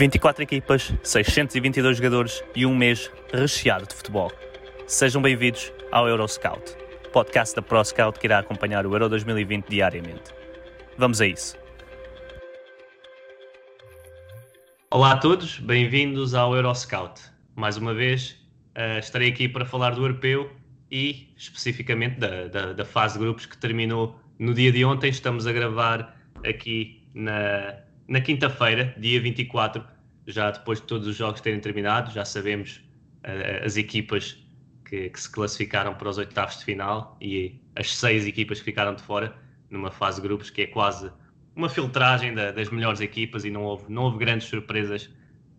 24 equipas, 622 jogadores e um mês recheado de futebol. Sejam bem-vindos ao Euroscout, podcast da ProScout que irá acompanhar o Euro 2020 diariamente. Vamos a isso. Olá a todos, bem-vindos ao Euroscout. Mais uma vez, uh, estarei aqui para falar do europeu e especificamente da, da, da, fase de grupos que terminou no dia de ontem. Estamos a gravar aqui na, na quinta-feira, dia 24, já depois de todos os jogos terem terminado, já sabemos uh, as equipas que, que, se classificaram para os oitavos de final e as seis equipas que ficaram de fora numa fase de grupos que é quase uma filtragem da, das melhores equipas e não houve, não houve grandes surpresas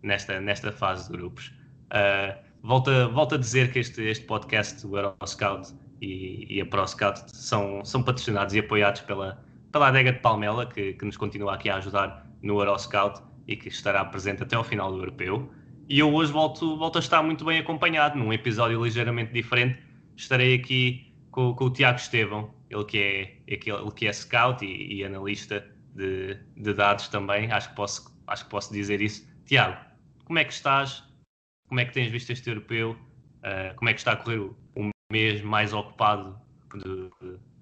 nesta, nesta fase de grupos. Uh, volto, volto a dizer que este, este podcast, o Euroscout e, e a ProScout, são, são patrocinados e apoiados pela, pela adega de Palmela, que, que nos continua aqui a ajudar no Euroscout e que estará presente até ao final do Europeu. E eu hoje volto, volto a estar muito bem acompanhado, num episódio ligeiramente diferente. Estarei aqui com, com o Tiago Estevão, ele que é, ele que é scout e, e analista de, de, dados também, acho que, posso, acho que posso dizer isso. Tiago, como é que estás? Como é que tens visto este europeu? Uh, como é que está a correr o, o mês mais ocupado de,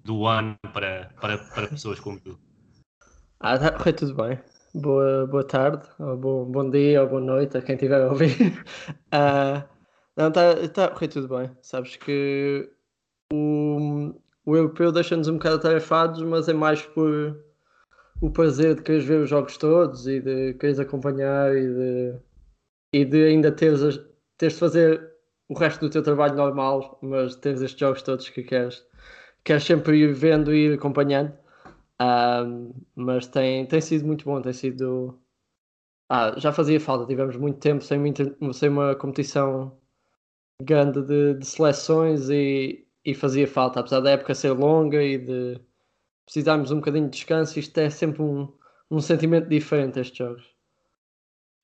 do ano para, para, para pessoas como tu? Ah, está a tudo bem boa, boa tarde, ou bom, bom dia ou boa noite a quem estiver a ouvir. Uh, não, está tá a correr tudo bem. Sabes que o, o europeu deixa-nos um bocado atarefados, mas é mais por o prazer de quereres ver os jogos todos e de quereres acompanhar e de, e de ainda teres, teres de fazer o resto do teu trabalho normal, mas teres estes jogos todos que queres, queres sempre ir vendo e ir acompanhando. Mas tem, tem sido muito bom, tem sido. Ah, já fazia falta, tivemos muito tempo sem, uma, sem uma competição grande de, de seleções e, e fazia falta, apesar da época ser longa e de precisarmos um bocadinho de descanso, isto é sempre um, um sentimento diferente estes jogos.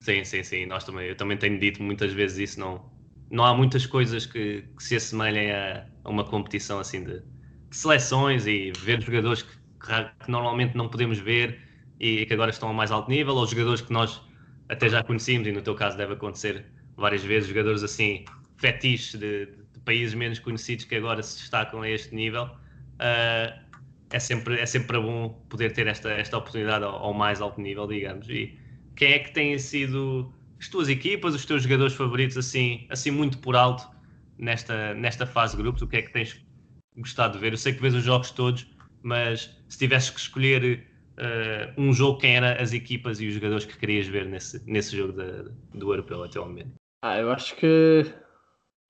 Sim, sim, sim, nós também, eu também tenho dito muitas vezes isso, não, não há muitas coisas que, que se assemelhem a, a, uma competição assim de, de seleções e ver jogadores que que normalmente não podemos ver e que agora estão a mais alto nível, ou jogadores que nós até já conhecíamos, e no teu caso deve acontecer várias vezes, jogadores assim, fetiches de, de países menos conhecidos que agora se destacam a este nível. Uh, é sempre, é sempre bom poder ter esta, esta oportunidade ao, ao, mais alto nível, digamos. E quem é que tem sido as tuas equipas, os teus jogadores favoritos, assim, assim muito por alto nesta, nesta fase de grupos? O que é que tens gostado de ver? Eu sei que vês os jogos todos, mas se tivesses que escolher uh, um jogo, quem eram as equipas e os jogadores que querias ver nesse, nesse jogo de, do Europeu até ao momento? Ah, eu acho que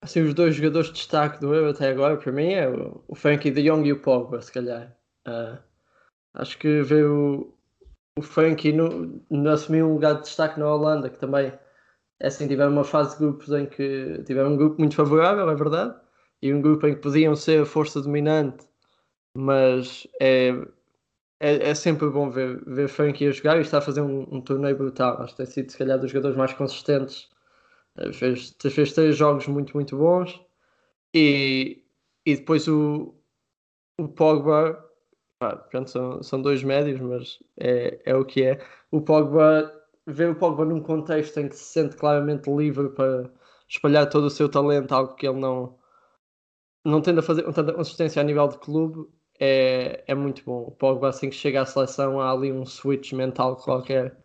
assim, os dois jogadores de destaque do Euro até agora, para mim, é o, o Frankie de Jong e o Pogba, se calhar. Uh, acho que ver o, o Frankie no, no assumir um lugar de destaque na Holanda, que também é assim, tiveram uma fase de grupos em que tiveram um grupo muito favorável, é verdade, e um grupo em que podiam ser a força dominante mas é, é, é, sempre bom ver, ver Frankie a jogar e está a fazer um, um torneio brutal. Acho que tem sido, se calhar, dos jogadores mais consistentes. Eh, fez, fez três jogos muito, muito bons e, e depois o, o Pogba. Pronto, são, são dois médios, mas é, é o que é. O Pogba, ver o Pogba num contexto em que se sente claramente livre para espalhar todo o seu talento, algo que ele não, não tende a fazer com tanta consistência a nível de clube, é, é muito bom. O Pogba, assim que chega à seleção, há ali um switch mental qualquer.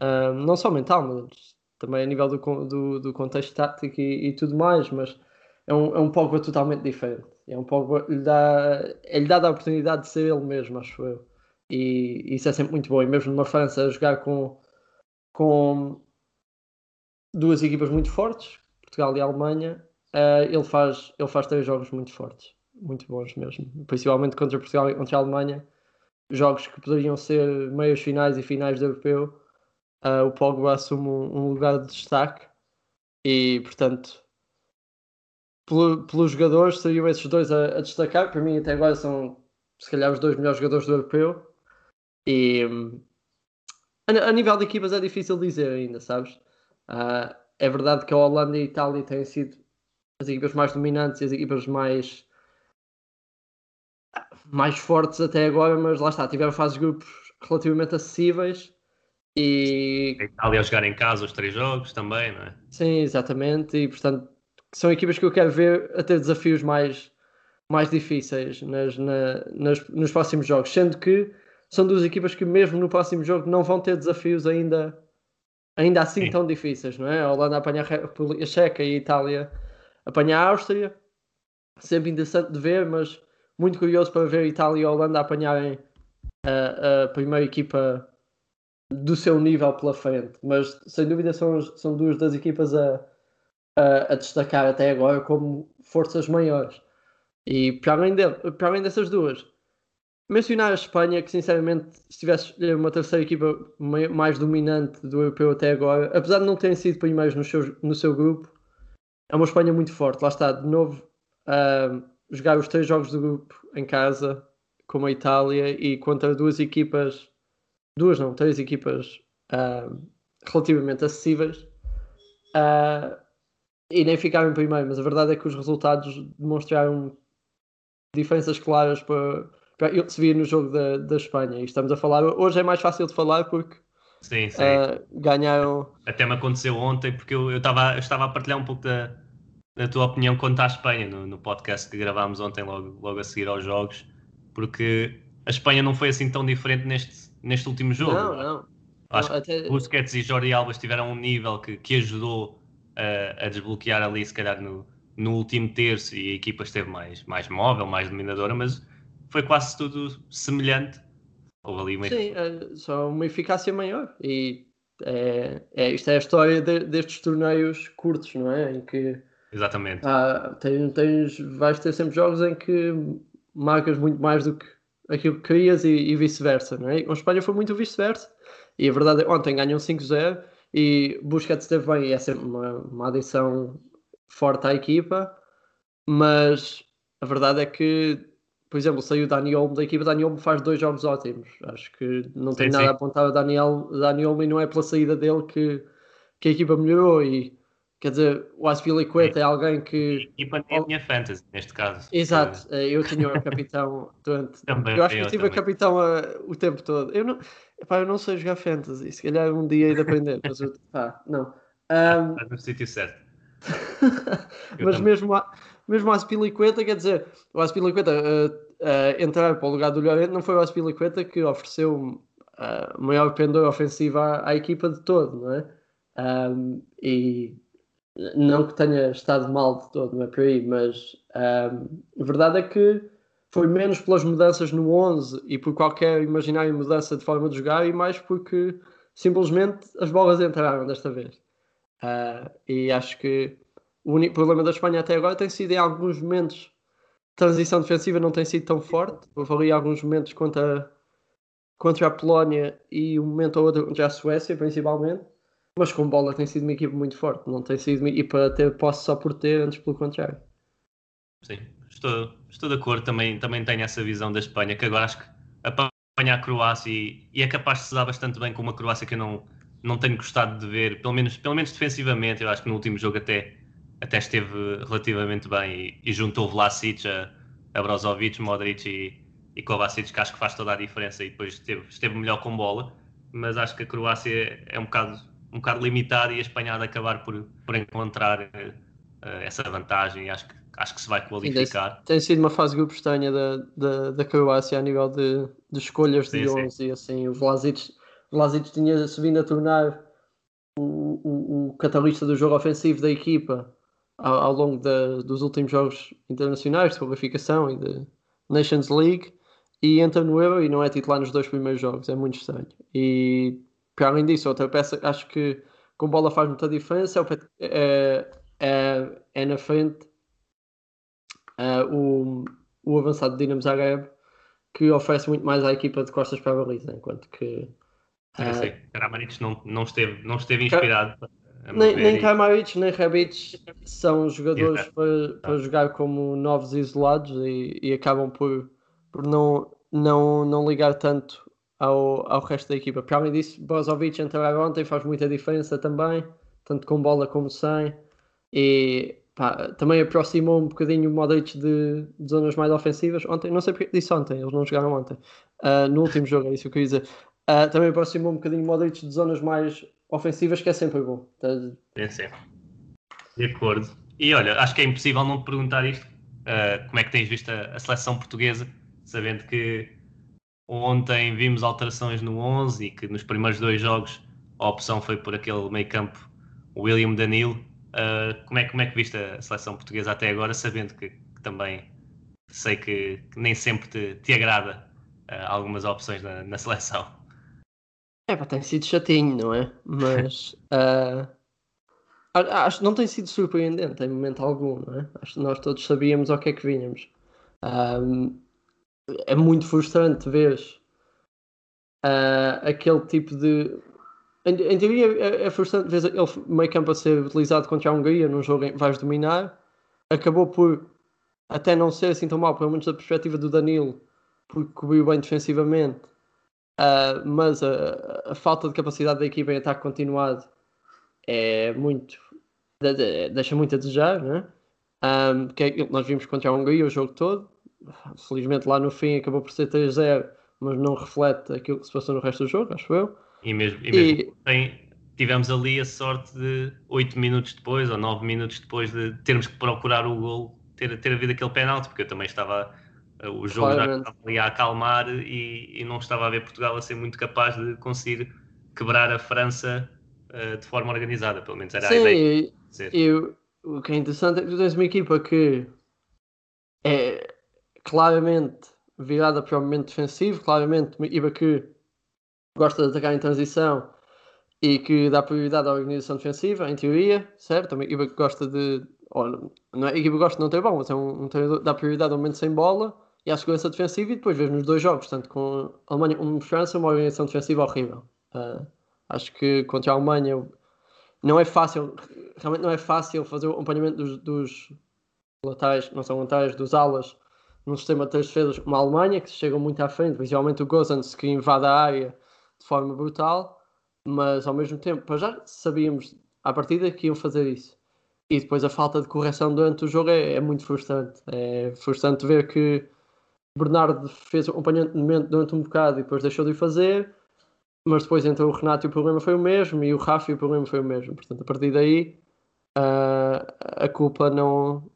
Um, não só mental, mas também a nível do, do, do contexto tático e, e, tudo mais. Mas é um, é um Pogba totalmente diferente. É um Pogba lhe dá, lhe dá a oportunidade de ser ele mesmo, acho eu. E isso é sempre muito bom. E mesmo numa França, a jogar com, com duas equipas muito fortes, Portugal e Alemanha, uh, ele, faz, ele faz três jogos muito fortes muito bons mesmo, principalmente contra Portugal e contra a Alemanha. jogos que poderiam ser meias finais e finais de europeu, uh, o Pogba assume um, um, lugar de destaque e, portanto, pelo, pelos jogadores, seriam esses dois a, a, destacar. Para mim, até agora, são se calhar os dois melhores jogadores do europeu. E a, a nível de equipas é difícil dizer ainda, sabes? Uh, é verdade que a Holanda e a Itália têm sido as equipas mais dominantes e as equipas mais mais fortes até agora, mas lá está, tiveram fases de grupos relativamente acessíveis e. A Itália a jogar em casa os três jogos também, não é? Sim, exatamente, e portanto são equipas que eu quero ver a ter desafios mais, mais difíceis nas, na, nas, nos próximos jogos, sendo que são duas equipas que mesmo no próximo jogo não vão ter desafios ainda, ainda assim Sim. tão difíceis, não é? A Holanda apanha a República Checa e a Itália apanha a Áustria, sempre interessante de ver, mas muito curioso para ver Itália e Holanda apanharem a, a primeira equipa do seu nível pela frente. Mas sem dúvida são, são duas das equipas a, a, a destacar até agora como forças maiores. E para além, de, para além dessas duas, mencionar a Espanha, que sinceramente, se tivesse uma terceira equipa mais dominante do europeu até agora, apesar de não terem sido primeiros no seu, no seu grupo, é uma Espanha muito forte. Lá está, de novo, uh, jogar os três jogos do grupo em casa, como a Itália, e contra duas equipas, duas não, três equipas uh, relativamente acessíveis, uh, e nem ficaram em primeiro, mas a verdade é que os resultados demonstraram diferenças claras para, para ele se no jogo da, da Espanha. E estamos a falar, hoje é mais fácil de falar porque sim, sim. Uh, ganharam. Até me aconteceu ontem, porque eu, eu, estava, eu estava a partilhar um pouco da a tua opinião quanto à Espanha no, no, podcast que gravámos ontem, logo, logo a seguir aos jogos, porque a Espanha não foi assim tão diferente neste, neste último jogo. Não, não. Acho não, até... que Busquets e Jordi Alba tiveram um nível que, que ajudou a, a desbloquear ali, se calhar, no, no último terço e a equipa esteve mais, mais móvel, mais dominadora, mas foi quase tudo semelhante. Houve ali uma... Sim, é, só uma eficácia maior. E é, é, isto é a história de, destes torneios curtos, não é? Em que Exatamente. Ah, tens, tens, vais ter sempre jogos em que marcas muito mais do que aquilo que querias e, e vice-versa, não é? Com a Espanha foi muito vice-versa. E a verdade é ontem ganham 5-0 e Busquets esteve bem e é sempre uma, uma adição forte à equipa, mas a verdade é que, por exemplo, saiu o Dani Olmo da equipa, Dani Olmo faz dois jogos ótimos. Acho que não tem sim, nada sim. a apontar a Daniel, Dani Olmo e não é pela saída dele que, que a equipa melhorou e Quer dizer, o Aspilicueta é. é alguém que. E para a minha fantasy, neste caso. Exato, eh, eu tinha o capitão durante. Também, eu acho que eu tive o capitão a, o tempo todo. Eu não, epá, eu não sei jogar fantasy, se calhar um dia hei de aprender, mas eu, pá, não. Um... Estás no sítio certo. mas também. mesmo, a, mesmo o Aspilicueta, quer dizer, o Aspilicueta uh, uh, entrar para o lugar do Llorente não foi o Aspilicueta que ofereceu uh, maior pendor ofensivo à, à, equipa de todo, não é? Um, e não que tenha estado mal de todo, não é por aí, mas um, a verdade é que foi menos pelas mudanças no 11 e por qualquer imaginária mudança de forma de jogar e mais porque simplesmente as bolas entraram desta vez. Uh, e acho que o único problema da Espanha até agora tem sido em alguns momentos transição defensiva não tem sido tão forte. Houve ali alguns momentos contra, contra a Polónia e um momento ou outro contra a Suécia, principalmente mas com bola tem sido uma equipa muito forte, não tem sido uma equipa a ter posse só por ter, antes pelo contrário. Sim, estou, estou de acordo, também, também tenho essa visão da Espanha, que agora acho que apanha a Croácia e, e, é capaz de se dar bastante bem com uma Croácia que eu não, não tenho gostado de ver, pelo menos, pelo menos defensivamente, eu acho que no último jogo até, até esteve relativamente bem e, e juntou Vlasic a, a Brozovic, Modric e, e Kovacic, que acho que faz toda a diferença e depois esteve, esteve melhor com bola, mas acho que a Croácia é um bocado um bocado limitado e a Espanha há de acabar por, por encontrar uh, essa vantagem e acho que, acho que se vai qualificar. Sim, tem sido uma fase grupo estranha da, da, da Croácia a nível de, de escolhas sim, de 11 sim. e assim, o Vlasic, Vlasic tinha-se vindo a tornar o, o, o, catalista do jogo ofensivo da equipa ao, ao longo da, dos últimos jogos internacionais de qualificação e de Nations League e entra no Euro e não é titular nos dois primeiros jogos, é muito estranho. E para além disso, outra peça acho que com bola faz muita diferença é, é, é na frente é, o, o avançado Dinamo Zagreb que oferece muito mais à equipa de costas para a baliza, enquanto que. Eu sei, Karamarich não, não, esteve, não esteve inspirado. Nem, nem Kramaric nem Rebic são jogadores para, para jogar como novos isolados e, e acabam por, por não, não, não ligar tanto ao, ao resto da equipa. Para além disso, Brozovic entrar ontem faz muita diferença também, tanto com bola como sem. E pá, também aproximou um bocadinho o Modric de, de, zonas mais ofensivas. Ontem, não sei porque disse ontem, eles não jogaram ontem. Uh, no último jogo, é isso que eu queria dizer. Uh, também aproximou um bocadinho o Modric de zonas mais ofensivas, que é sempre bom. É sempre. De acordo. E olha, acho que é impossível não te perguntar isto. Uh, como é que tens visto a, a, seleção portuguesa, sabendo que ontem vimos alterações no 11 e que nos primeiros dois jogos a opção foi por aquele meio campo William Danilo. Uh, como, é, como é que viste a seleção portuguesa até agora, sabendo que, que também sei que, que, nem sempre te, te agrada uh, algumas opções na, na seleção? É pá, tem sido chatinho, não é? Mas uh, acho que não tem sido surpreendente em momento algum, não é? Acho que nós todos sabíamos ao que é que vinhamos. Um, é muito frustrante ver uh, aquele tipo de. Em, em teoria é, é frustrante ver ele meio campo a ser utilizado contra a Hungria num jogo em que vais dominar. Acabou por até não ser assim tão mal, pelo menos da perspectiva do Danilo, porque cobriu bem defensivamente Uh, mas a, a, falta de capacidade da equipa em ataque continuado é muito. De, de, deixa muito a desejar, né? Um, que é, nós vimos contra a Hungria o jogo todo. Felizmente lá no fim acabou por ser 3-0, mas não reflete aquilo que se passou no resto do jogo, acho eu. E mesmo, e mesmo e... Tem, tivemos ali a sorte de 8 minutos depois ou 9 minutos depois de termos que procurar o gol, ter, ter havido aquele penalti, porque eu também estava o jogo Claramente. já estava ali a acalmar e, e, não estava a ver Portugal a ser muito capaz de conseguir quebrar a França uh, de forma organizada, pelo menos era Sim, a ideia. Sim, e o que é interessante é que tu tens uma equipa que é claramente virada para o momento defensivo, claramente uma equipa que gosta de atacar em transição e que dá prioridade à organização defensiva, em teoria, certo? Uma equipa que gosta de. Ou, não é, equipa que gosta de não ter bola, mas é um, um treinador dá prioridade ao momento sem bola e à segurança defensiva e depois vês nos dois jogos, tanto com a Alemanha como França, uma organização defensiva horrível. Uh, acho que contra a Alemanha não é fácil, realmente não é fácil fazer o acompanhamento dos, dos laterais, não são laterais, dos alas num sistema de três defesas como a Alemanha, que chegam muito à frente, principalmente o Gozans que invade a área de forma brutal, mas ao mesmo tempo, para já sabíamos à partida que iam fazer isso. E depois a falta de correção durante o jogo é, é muito frustrante. É frustrante ver que Bernardo fez o acompanhamento durante um bocado e depois deixou de o fazer, mas depois entrou o Renato e o problema foi o mesmo, e o Rafa e o problema foi o mesmo. Portanto, a partir daí, uh, a culpa não,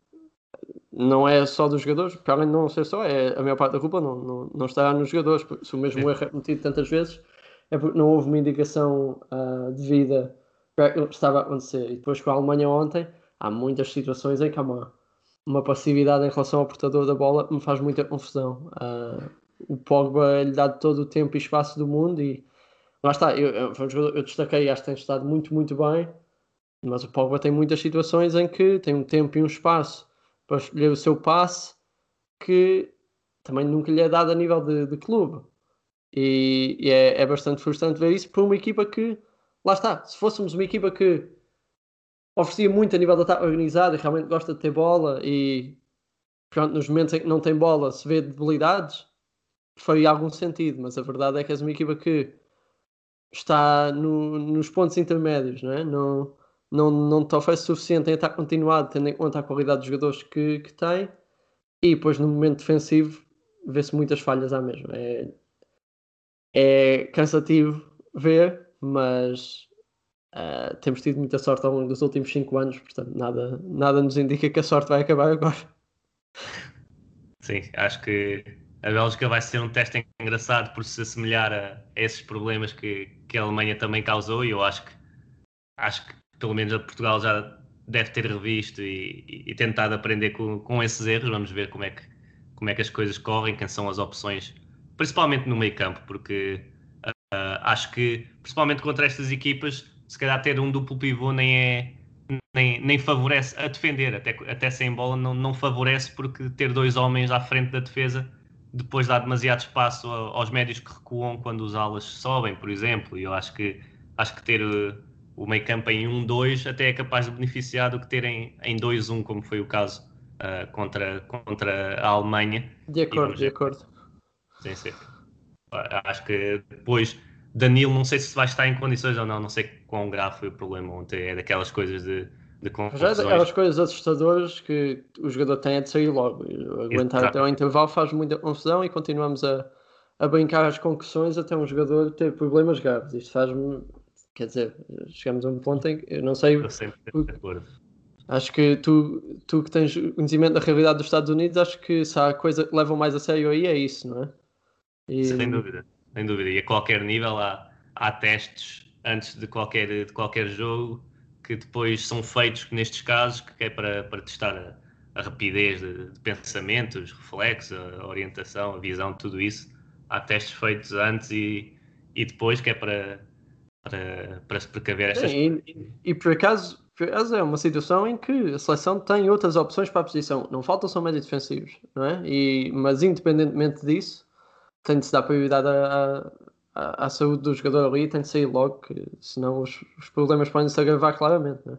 não é só dos jogadores, para além de não ser só, é, a maior parte da culpa não, não, não estará nos jogadores, porque se o mesmo erro é cometido tantas vezes, é porque não houve uma indicação uh, devida para aquilo que estava a acontecer. E depois com a Alemanha ontem, há muitas situações em que há uma uma passividade em relação ao portador da bola me faz muita confusão. Uh, o Pogba lhe dá todo o tempo e espaço do mundo e lá está, eu, eu, eu destaquei, acho que tem estado muito, muito bem, mas o Pogba tem muitas situações em que tem um tempo e um espaço para escolher o seu passe que também nunca lhe é dado a nível de, de clube. E, e é, é bastante frustrante ver isso por uma equipa que, lá está, se fôssemos uma equipa que oferecia muito a nível de ataque organizado e realmente gosta de ter bola e pronto, nos momentos em que não tem bola se vê debilidades, faria algum sentido, mas a verdade é que és uma equipa que está no, nos pontos intermédios, não é? Não, não, não te oferece suficiente em ataque continuado, tendo em conta a qualidade dos jogadores que, que tem, e depois no momento defensivo vê-se muitas falhas à mesma. É, é cansativo ver, mas Uh, temos tido muita sorte ao longo dos últimos 5 anos, portanto, nada, nada nos indica que a sorte vai acabar agora. Sim, acho que a Bélgica vai ser um teste engraçado por se assemelhar a, a esses problemas que, que a Alemanha também causou, e eu acho que, acho que pelo menos a Portugal já deve ter revisto e, e, tentado aprender com, com esses erros. Vamos ver como é, que, como é que as coisas correm, quem são as opções, principalmente no meio campo, porque uh, acho que, principalmente contra estas equipas, se calhar ter um duplo pivô nem é nem, nem favorece a defender, até, até sem bola não, não favorece porque ter dois homens à frente da defesa depois dá demasiado espaço aos médios que recuam quando os alas sobem, por exemplo. E eu acho que, acho que ter o meio campo em 1-2 até é capaz de beneficiar do que ter em, em 2-1, como foi o caso uh, contra, contra a Alemanha. De acordo, de acordo. Sim, sim. Acho que depois Danilo, não sei se vai estar em condições ou não, não sei quão grave foi o problema ontem, é daquelas coisas de, de Já é daquelas coisas assustadoras que o jogador tem é de sair logo. Aguentar Exato. até o intervalo faz muita confusão e continuamos a, a brincar as concussões até um jogador ter problemas graves. Isto faz-me. Quer dizer, chegamos a um ponto em que eu não sei. Eu sempre de acordo. Acho que tu, tu que tens conhecimento da realidade dos Estados Unidos, acho que se há coisa que levam mais a sério aí é isso, não é? E... Sem dúvida sem dúvida. E a qualquer nível há, há testes antes de qualquer, de qualquer jogo que depois são feitos nestes casos, que é para, para testar a, a rapidez de, de pensamento, os reflexos, a orientação, a visão, tudo isso. Há testes feitos antes e, e depois, que é para, para, para se precaver estas Sim, e, e, por acaso, por acaso é uma situação em que a seleção tem outras opções para a posição. Não faltam só médios defensivos, não é? E, mas independentemente disso, tem de se dar prioridade à, à, à, saúde do jogador ali e tem de sair logo, que, senão os, os problemas podem se agravar claramente. Né?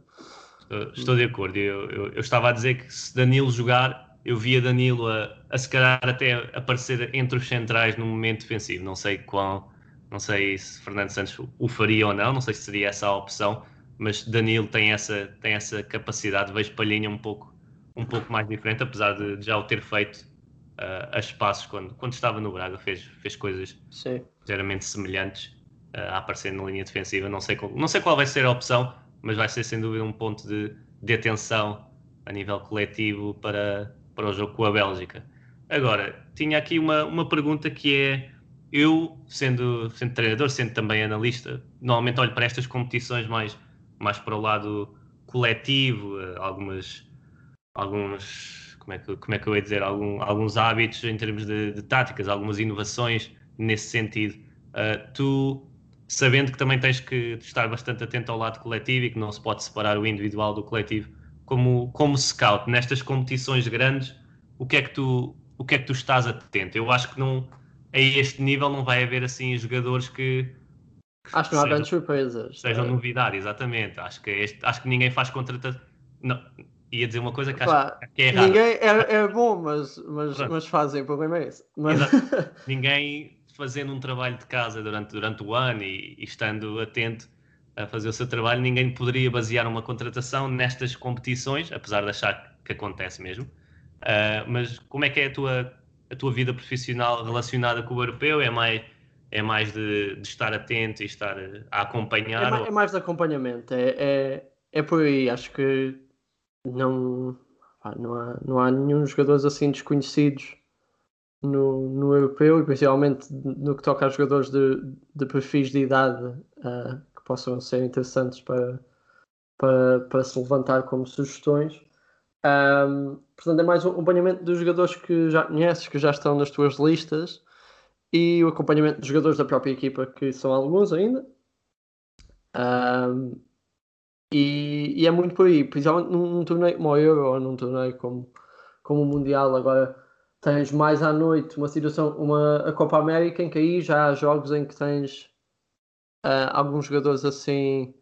Estou, estou, de acordo. Eu, eu, eu, estava a dizer que se Danilo jogar, eu via Danilo a, a se calhar até aparecer entre os centrais no momento defensivo. Não sei qual, não sei se Fernando Santos o faria ou não, não sei se seria essa a opção, mas Danilo tem essa, tem essa capacidade, vejo Palhinha um pouco, um pouco mais diferente, apesar de, já o ter feito uh, a espaços quando, quando estava no Braga, fez, fez coisas Sim. geralmente semelhantes uh, a aparecer na linha defensiva. Não sei, qual, não sei qual vai ser a opção, mas vai ser sem dúvida um ponto de, de atenção a nível coletivo para, para o jogo com a Bélgica. Agora, tinha aqui uma, uma pergunta que é: eu, sendo, sendo treinador, sendo também analista, normalmente olho para estas competições mais, mais para o lado coletivo, eh, algumas, alguns como é que, como é que eu ia dizer, algum, alguns hábitos em termos de, de, táticas, algumas inovações nesse sentido. Uh, tu, sabendo que também tens que estar bastante atento ao lado coletivo e que não se pode separar o individual do coletivo, como, como scout, nestas competições grandes, o que é que tu, o que é que tu estás atento? Eu acho que não, a este nível não vai haver assim jogadores que, Acho que não há grandes surpresas. Sejam é. novidade, exatamente. Acho que, este, acho que ninguém faz contratação ia dizer uma coisa que acho que é errada. Ninguém é, é bom, mas, mas, mas fazem, o problema é esse. Mas... ninguém fazendo um trabalho de casa durante, durante o ano e, e, estando atento a fazer o seu trabalho, ninguém poderia basear uma contratação nestas competições, apesar de achar que acontece mesmo. Uh, mas como é que é a tua, a tua vida profissional relacionada com o europeu? É mais, é mais de, de estar atento e estar a acompanhar? É mais, ou... é mais de acompanhamento, é, é, é por aí. Acho que não, não, há, não há nenhum jogadores assim desconhecidos no, no europeu e principalmente no que toca a jogadores de, de perfis de idade uh, que possam ser interessantes para, para, para se levantar como sugestões. Um, portanto, é mais um acompanhamento dos jogadores que já conheces, que já estão nas tuas listas, e o acompanhamento dos jogadores da própria equipa, que são alguns ainda. Um, e, e, é muito por aí, principalmente num, num torneio como o Euro ou num torneio como, como o Mundial. Agora tens mais à noite uma situação, uma, a Copa América, em que aí já há jogos em que tens uh, alguns jogadores assim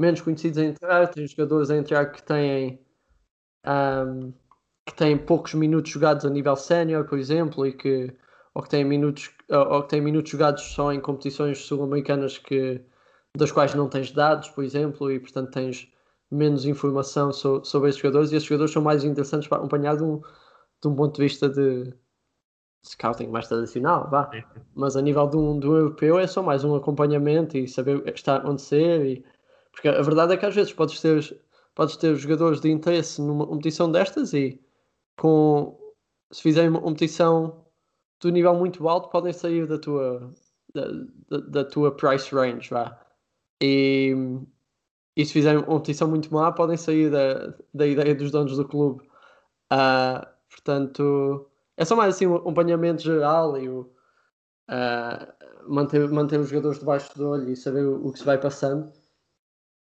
menos conhecidos a entrar, tens jogadores a entrar que têm um, que têm poucos minutos jogados a nível sénior, por exemplo, e que ou que têm minutos ou que têm minutos jogados só em competições sul-americanas que das quais não tens dados, por exemplo, e portanto tens menos informação so, sobre esses jogadores e esses jogadores são mais interessantes para acompanhar de um, de um ponto de vista de scouting mais tradicional, vá. Mas a nível de um, de um europeu é só mais um acompanhamento e saber o que está a acontecer. E... Porque a verdade é que às vezes podes ter, podes ter jogadores de interesse numa competição destas e com se fizerem uma competição do nível muito alto podem sair da tua da, da, da tua price range, vá. E, e se fizerem uma competição muito má, podem sair da, da ideia dos donos do clube. Uh, portanto, é só mais assim um acompanhamento geral e o, uh, manter, manter os jogadores debaixo do olho e saber o, o, que se vai passando.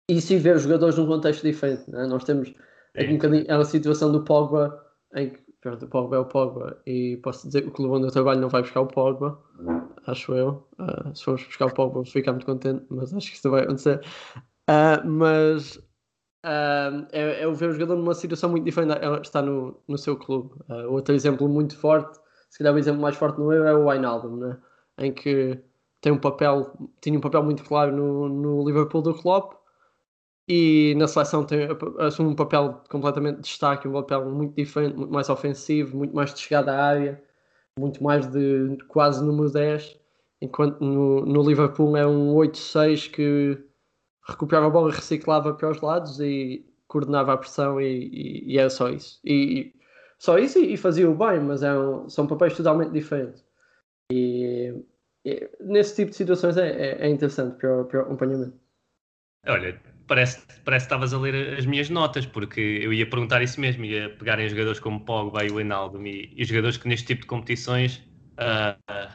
E sim ver os jogadores num contexto diferente. Né? Nós temos aqui um bocadinho a situação do Pogba, em que Pronto, o Pogba é o Pogba e posso dizer que o clube onde eu trabalho não vai buscar o Pogba, acho eu. Uh, se formos buscar o Pogba, vamos ficar muito contente, mas acho que isso vai acontecer. Uh, mas uh, é, é o ver o jogador numa situação muito diferente, ela está no, no seu clube. outro exemplo muito forte, se calhar o exemplo mais forte no Euro é o Wijnaldum, né? em que tem um papel, tinha um papel muito claro no, no Liverpool do Klopp e na seleção tem, assume um papel completamente de destaque, um papel muito diferente, muito mais ofensivo, muito mais de chegada à área, muito mais de quase número 10, enquanto no, no Liverpool é um 8-6 que recuperava a bola, reciclava para os lados e coordenava a pressão e, e, e era só isso. E, só isso e, fazia o bem, mas é um, são papéis totalmente diferentes. E nesse tipo de situações é, é, é interessante para o, para o acompanhamento. Olha, parece, parece que estavas a ler as minhas notas, porque eu ia perguntar isso mesmo, ia pegar em jogadores como Pogba e o Enaldo e, e jogadores que neste tipo de competições uh, uh,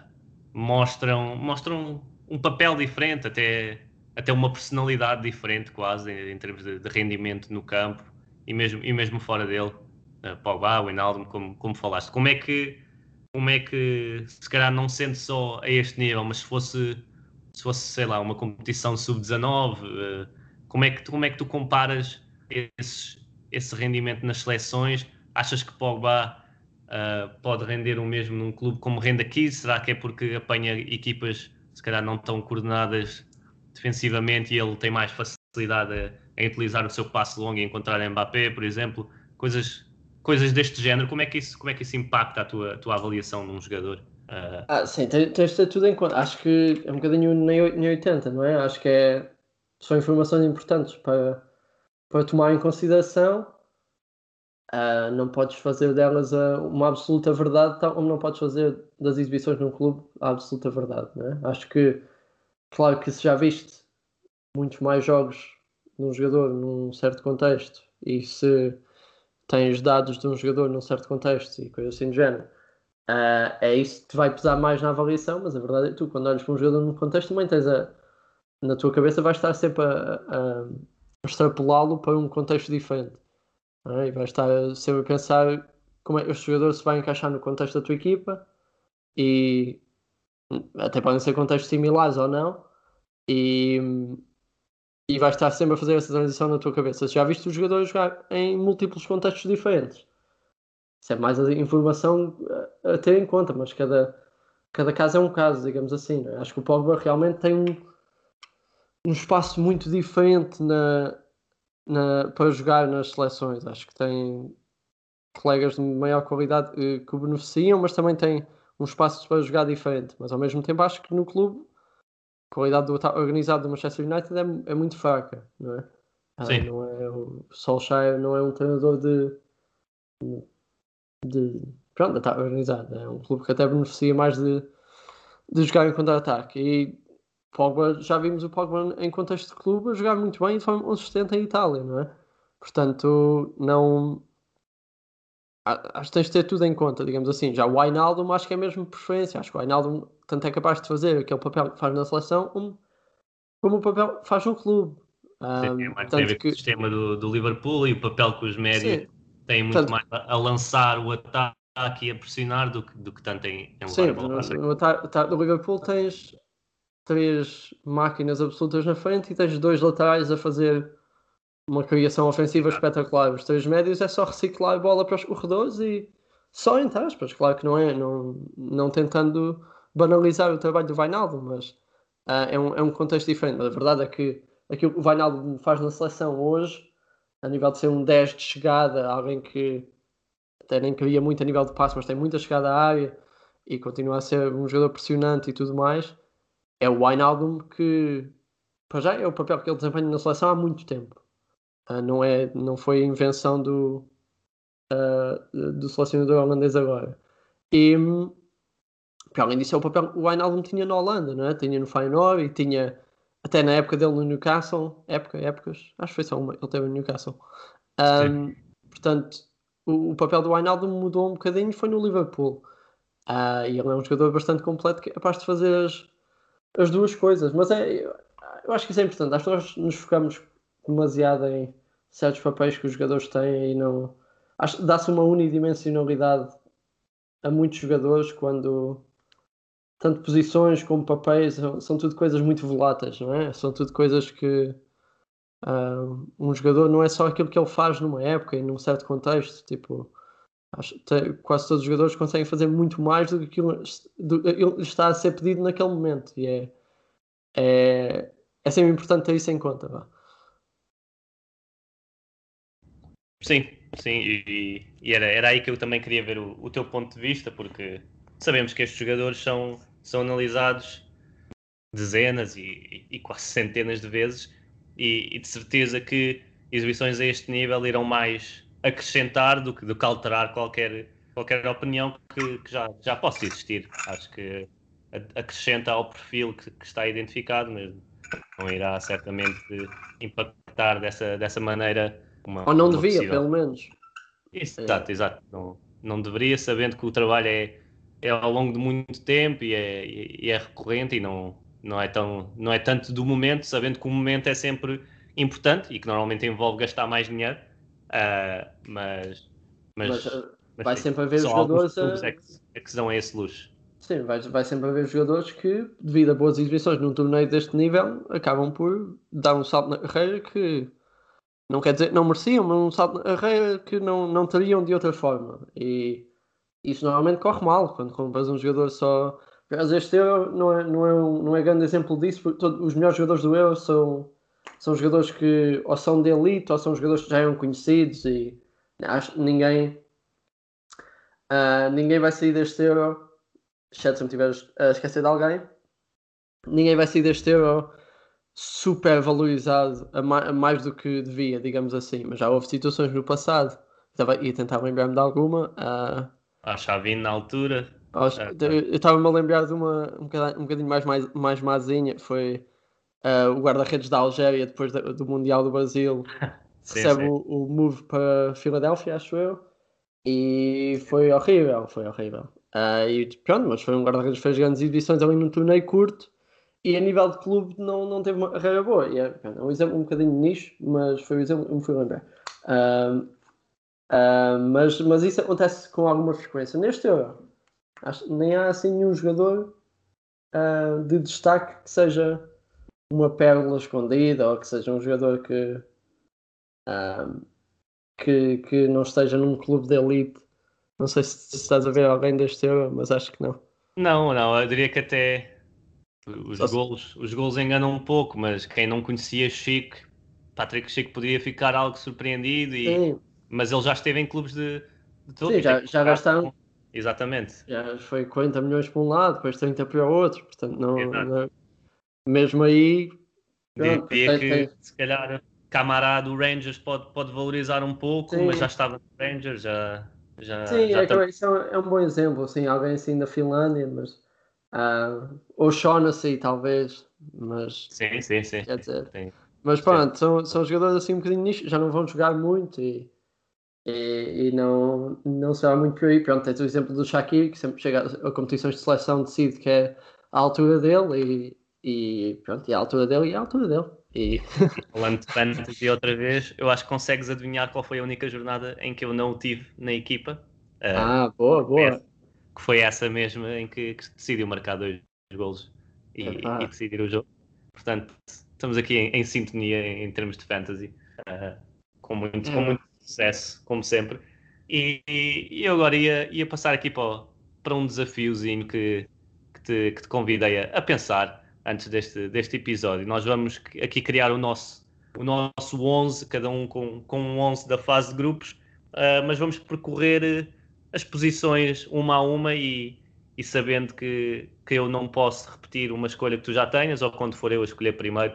mostram, mostram um papel diferente, até, até uma personalidade diferente quase em, em termos de, de, rendimento no campo e mesmo, e mesmo fora dele. Uh, Pogba, o Enaldo, como, como falaste. Como é que como é que, se calhar não sendo só a este nível, mas se fosse, se fosse sei lá, uma competição sub-19, eh, como, é que, como é que tu comparas esses, esse rendimento nas seleções? Achas que Pogba uh, pode render o mesmo num clube como rende aqui? Será que é porque apanha equipas, se calhar, não tão coordenadas defensivamente e ele tem mais facilidade a utilizar o seu passe longo e encontrar Mbappé, por exemplo? Coisas coisas deste género, como é que isso, como é que isso impacta a tua, tua avaliação num jogador? Uh... Ah, sim, tens, de ter tudo em conta. Acho que é um bocadinho nem 80, não é? Acho que é, são informações importantes para, para tomar em consideração. Uh, não podes fazer delas a, uma absoluta verdade, como não podes fazer das exibições num clube a absoluta verdade. Não é? Acho que, claro que se já viste muitos mais jogos num jogador num certo contexto e se tens dados de um jogador num certo contexto e coisa assim do género, uh, é isso que te vai pesar mais na avaliação, mas a verdade é que tu, quando olhas para um jogador num contexto, também tens a, na tua cabeça, vais estar sempre a, a, a extrapolá-lo para um contexto diferente. É? E vais estar sempre a pensar como é que este jogador se vai encaixar no contexto da tua equipa e até podem ser contextos similares ou não. E, e vais estar sempre a fazer essa transição na tua cabeça. Já viste o jogador jogar em múltiplos contextos diferentes. Isso é mais a informação a, ter em conta, mas cada, cada caso é um caso, digamos assim. É? Acho que o Pogba realmente tem um, um espaço muito diferente na, na, para jogar nas seleções. Acho que tem colegas de maior qualidade eh, que o beneficiam, mas também tem um espaço para jogar diferente. Mas ao mesmo tempo acho que no clube a qualidade do organizado do Manchester United é, é muito fraca, não é? Ah, Sim. não é o Solskjaer não é um treinador de, de pronto, está organizado. É um clube que até beneficia mais de, de jogar em contra-ataque. E Pogba, já vimos o Pogba em contexto de clube a jogar muito bem e de forma consistente em Itália, não é? Portanto, não. Acho que tens de ter tudo em conta, digamos assim. Já o Wijnaldum acho que é mesmo preferência. Acho que o Wijnaldum tanto é capaz de fazer aquele papel que faz na seleção como, como o papel que faz no clube. Um, é mais tem a ver com o sistema do, do, Liverpool e o papel que os médios Sim. têm muito tanto... mais a, a, lançar o ataque e a pressionar do que, do que tanto em, em Sim, no, no ataque do Liverpool tens três máquinas absolutas na frente e tens dois laterais a fazer uma criação ofensiva espetacular. Os três médios é só reciclar a bola para os corredores e só em aspas, claro que não é, não, não tentando banalizar o trabalho do Vainaldo, mas uh, é, um, é um contexto diferente. Mas a verdade é que aquilo que o Vainaldo faz na seleção hoje, a nível de ser um 10 de chegada, alguém que até nem queria muito a nível de passo, mas tem muita chegada à área e continua a ser um jogador pressionante e tudo mais, é o Wijnaldum que, para já, é o papel que ele desempenha na seleção há muito tempo. Uh, não, é, não foi invenção do, uh, do selecionador holandês agora. E, porque além disso é o papel que o Wijnaldum tinha na Holanda, não é? Tinha no Feyenoord e tinha até na época dele no Newcastle, época, épocas, acho que foi só uma, ele teve no Newcastle. Um, portanto, o, o, papel do Wijnaldum mudou um bocadinho foi no Liverpool. Uh, e ele é um jogador bastante completo que é capaz de fazer as, as duas coisas. Mas é, eu acho que isso é importante. Acho que nós nos focamos demasiado em certos papéis que os jogadores têm e não. dá-se uma unidimensionalidade a muitos jogadores quando tanto posições como papéis são, tudo coisas muito voláteis, não é? São tudo coisas que uh, um jogador não é só aquilo que ele faz numa época e num certo contexto, tipo acho, te, quase todos os jogadores conseguem fazer muito mais do que aquilo do, está a ser pedido naquele momento e é, é, é sempre importante ter isso em conta. Vá. Sim, sim, e, e, era, era aí que eu também queria ver o, o teu ponto de vista, porque sabemos que estes jogadores são, são analisados dezenas e, e, quase centenas de vezes, e, e, de certeza que exibições a este nível irão mais acrescentar do que, do que alterar qualquer, qualquer opinião que, que já, já possa existir. Acho que acrescenta ao perfil que, que está identificado, mas não irá certamente impactar dessa, dessa maneira uma, Ou não devia, possível. pelo menos. Isso, é. Exato, exato. Não, não deveria, sabendo que o trabalho é, é ao longo de muito tempo e é, e é recorrente e não, não, é tão, não é tanto do momento, sabendo que o momento é sempre importante e que normalmente envolve gastar mais dinheiro. Uh, mas, mas, mas, ah, mas, vai sim, sempre haver jogadores a... é, que, é que se dão a esse luxo. Sim, vai, vai sempre haver jogadores que, devido a boas exibições num torneio deste nível, acabam por dar um salto na carreira que não quer dizer não mereciam, mas um salto na carreira que não, não teriam de outra forma. E isso normalmente corre mal quando compras um jogador só. Mas este Euro não é, não, é um, não é grande exemplo disso, porque todos, os melhores jogadores do Euro são, são jogadores que ou são de elite ou são jogadores que já eram conhecidos e acho, ninguém, uh, ninguém vai sair deste Euro, exceto se me tiveres a esquecer de alguém, ninguém vai sair deste Euro super valorizado a, ma a mais do que devia, digamos assim. Mas já houve situações no passado, estava, ia tentar lembrar-me de alguma. Uh, a Xavin na altura. Aos, eu estava-me a lembrar de uma um bocadinho, um bocadinho mais, mais, mais mazinha, foi uh, o guarda-redes da Algéria depois do, do Mundial do Brasil. sim, recebe sim. O, o move para Filadélfia, acho eu. E foi horrível, foi horrível. Uh, e pronto, mas foi um guarda-redes que fez grandes edições ali num torneio curto e a nível de clube não, não teve uma carreira boa. E é, é um exemplo um bocadinho nicho, mas foi o exemplo que me fui lembrar. Uh, uh, mas, mas isso acontece com alguma frequência. Neste Euro, acho, nem há assim nenhum jogador uh, de destaque que seja uma pérola escondida ou que seja um jogador que, que, que não esteja num clube de elite. Não sei se, estás a ver alguém deste Euro, mas acho que não. Não, não, eu diria que até os, golos, os golos enganam um pouco, mas quem não conhecia Chico, Patrick Chico podia ficar algo surpreendido, e, mas ele já esteve em clubes de, de todo. Sim, já, já gastaram. Exatamente. Já foi 40 milhões para um lado, depois 30 para o outro, portanto, não, não mesmo aí. Diria que tem... se calhar Camarada do Rangers pode, pode valorizar um pouco, Sim. mas já estava no Rangers, já. já Sim, já é, tá... isso é um bom exemplo, assim, alguém assim da Finlândia, mas Uh, ou Shaughnessy, talvez, mas. Sim, sim, sim. Quer dizer. Sim. Mas pronto, são, são jogadores assim um bocadinho nicho, já não vão jogar muito e, e, e não, não será muito por aí. Pronto, tens o exemplo do Shaqiri, que sempre chega a competições de seleção, decide que é a altura dele e, pronto, e a altura dele e a altura dele. E... Falando de fantasy outra vez, eu acho que consegues adivinhar qual foi a única jornada em que eu não o tive na equipa. Ah, uh, boa, boa que foi essa mesma em que, que decidiu marcar dois golos e, e, decidir o jogo. Portanto, estamos aqui em, em sintonia em, em, termos de fantasy, uh, com, muito, com muito sucesso, como sempre. E, e, eu agora ia, ia passar aqui para, para um desafiozinho que, que, te, que te convidei a, a, pensar antes deste, deste episódio. Nós vamos aqui criar o nosso, o nosso 11, cada um com, com um 11 da fase de grupos, uh, mas vamos percorrer as posições uma a uma e, e sabendo que, que eu não posso repetir uma escolha que tu já tenhas, ou quando for eu a escolher primeiro,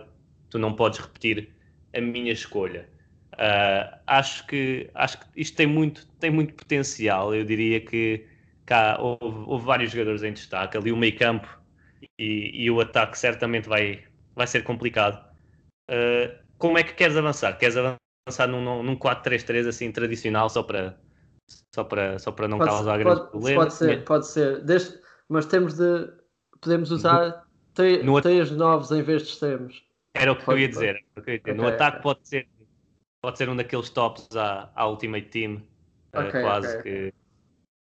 tu não podes repetir a minha escolha. Uh, acho, que, acho que isto tem muito, tem muito potencial. Eu diria que cá houve, houve vários jogadores em destaque. Ali o meio campo e, e, o ataque certamente vai, vai ser complicado. Uh, como é que queres avançar? Queres avançar num, num 4-3-3 assim tradicional só para, só para, só para não pode causar ser, grandes pode, problemas. Pode ser, pode ser. Desde, mas temos de. Podemos usar no, três novos em vez de extremos. Era o que pode, eu ia dizer. Eu ia dizer. Okay, no ataque okay. pode ser pode ser um daqueles tops à, à Ultimate Team Ok, quase ok, que,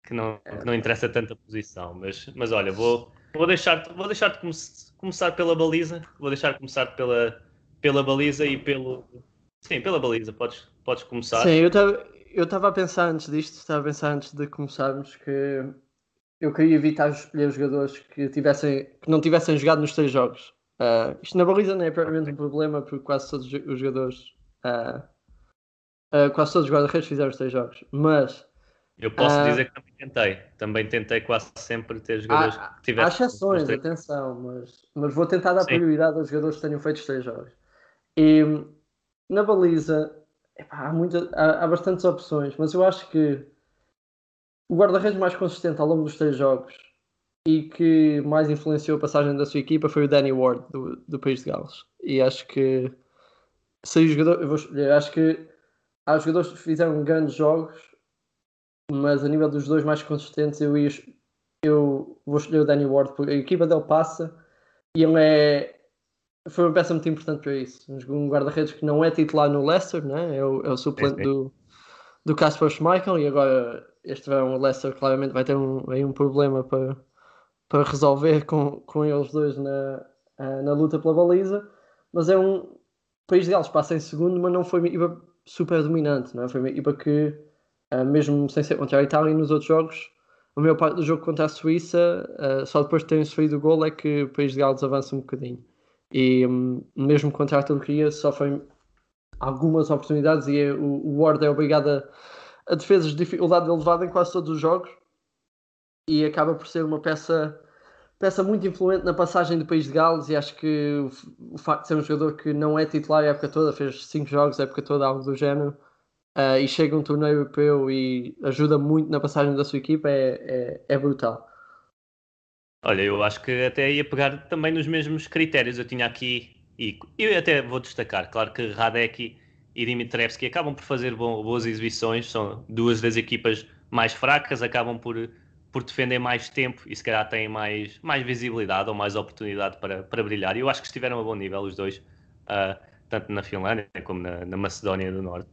que, não, que não interessa tanta posição. Mas, mas olha, vou, vou deixar, vou deixar de come começar pela baliza, vou deixar de começar pela, pela baliza e pelo. Sim, pela baliza, podes, podes começar. Sim, eu estava eu estava a pensar antes disto, estava a pensar antes de começarmos que eu queria evitar escolher jogadores que, tivessem, que não tivessem jogado nos três jogos. Uh, isto na baliza não é propriamente um problema porque quase todos os jogadores, uh, uh, quase todos os guarda-redes fizeram os três jogos, mas eu posso dizer que também tentei, também tentei quase sempre ter jogadores há, que tivessem. Há exceções, atenção, mas, mas vou tentar dar Sim. prioridade aos jogadores que tenham feito os três jogos. E na baliza epá, há, muita, há, há bastantes opções, mas eu acho que o guarda-redes mais consistente ao longo dos três jogos e que mais influenciou a passagem da sua equipa foi o Danny Ward do, do País de Gales. E acho que se o jogador, eu vou escolher, acho que há jogadores que fizeram grandes jogos, mas a nível dos dois mais consistentes eu, ia, eu vou escolher o Danny Ward porque a equipa dele passa e ele é foi uma peça muito importante para isso. Um guarda-redes que não é titular no Leicester, né? é, o, é o suplente do, do Casper Schmeichel e agora este verão o Leicester claramente vai ter um, aí um problema para, para resolver com, com eles dois na, na luta pela baliza, mas é um o País de Gales passa em segundo, mas não foi uma equipa super dominante, não é? foi uma equipa que mesmo sem ser contra a Itália e nos outros jogos a maior parte do jogo contra a Suíça só depois de terem sofrido o gol é que o País de Gales avança um bocadinho. E um, mesmo contra a Turquia sofrem algumas oportunidades e é, o, o Ward é obrigado a a defesas de dificuldade elevada em quase todos os jogos e acaba por ser uma peça peça muito influente na passagem do país de Gales e acho que o, o facto de ser um jogador que não é titular a época toda, fez 5 jogos a época toda, algo do género, uh, e chega um torneio europeu e ajuda muito na passagem da sua equipa, é, é, é, brutal. Olha, eu acho que até ia pegar também nos mesmos critérios. Eu tinha aqui, e eu até vou destacar, claro que Radek e Dimitrevski acabam por fazer boas exibições, são duas das equipas mais fracas, acabam por, por defender mais tempo e se calhar têm mais, mais visibilidade ou mais oportunidade para, para brilhar. Eu acho que estiveram a bom nível os dois, uh, tanto na Finlândia como na, na Macedónia do Norte.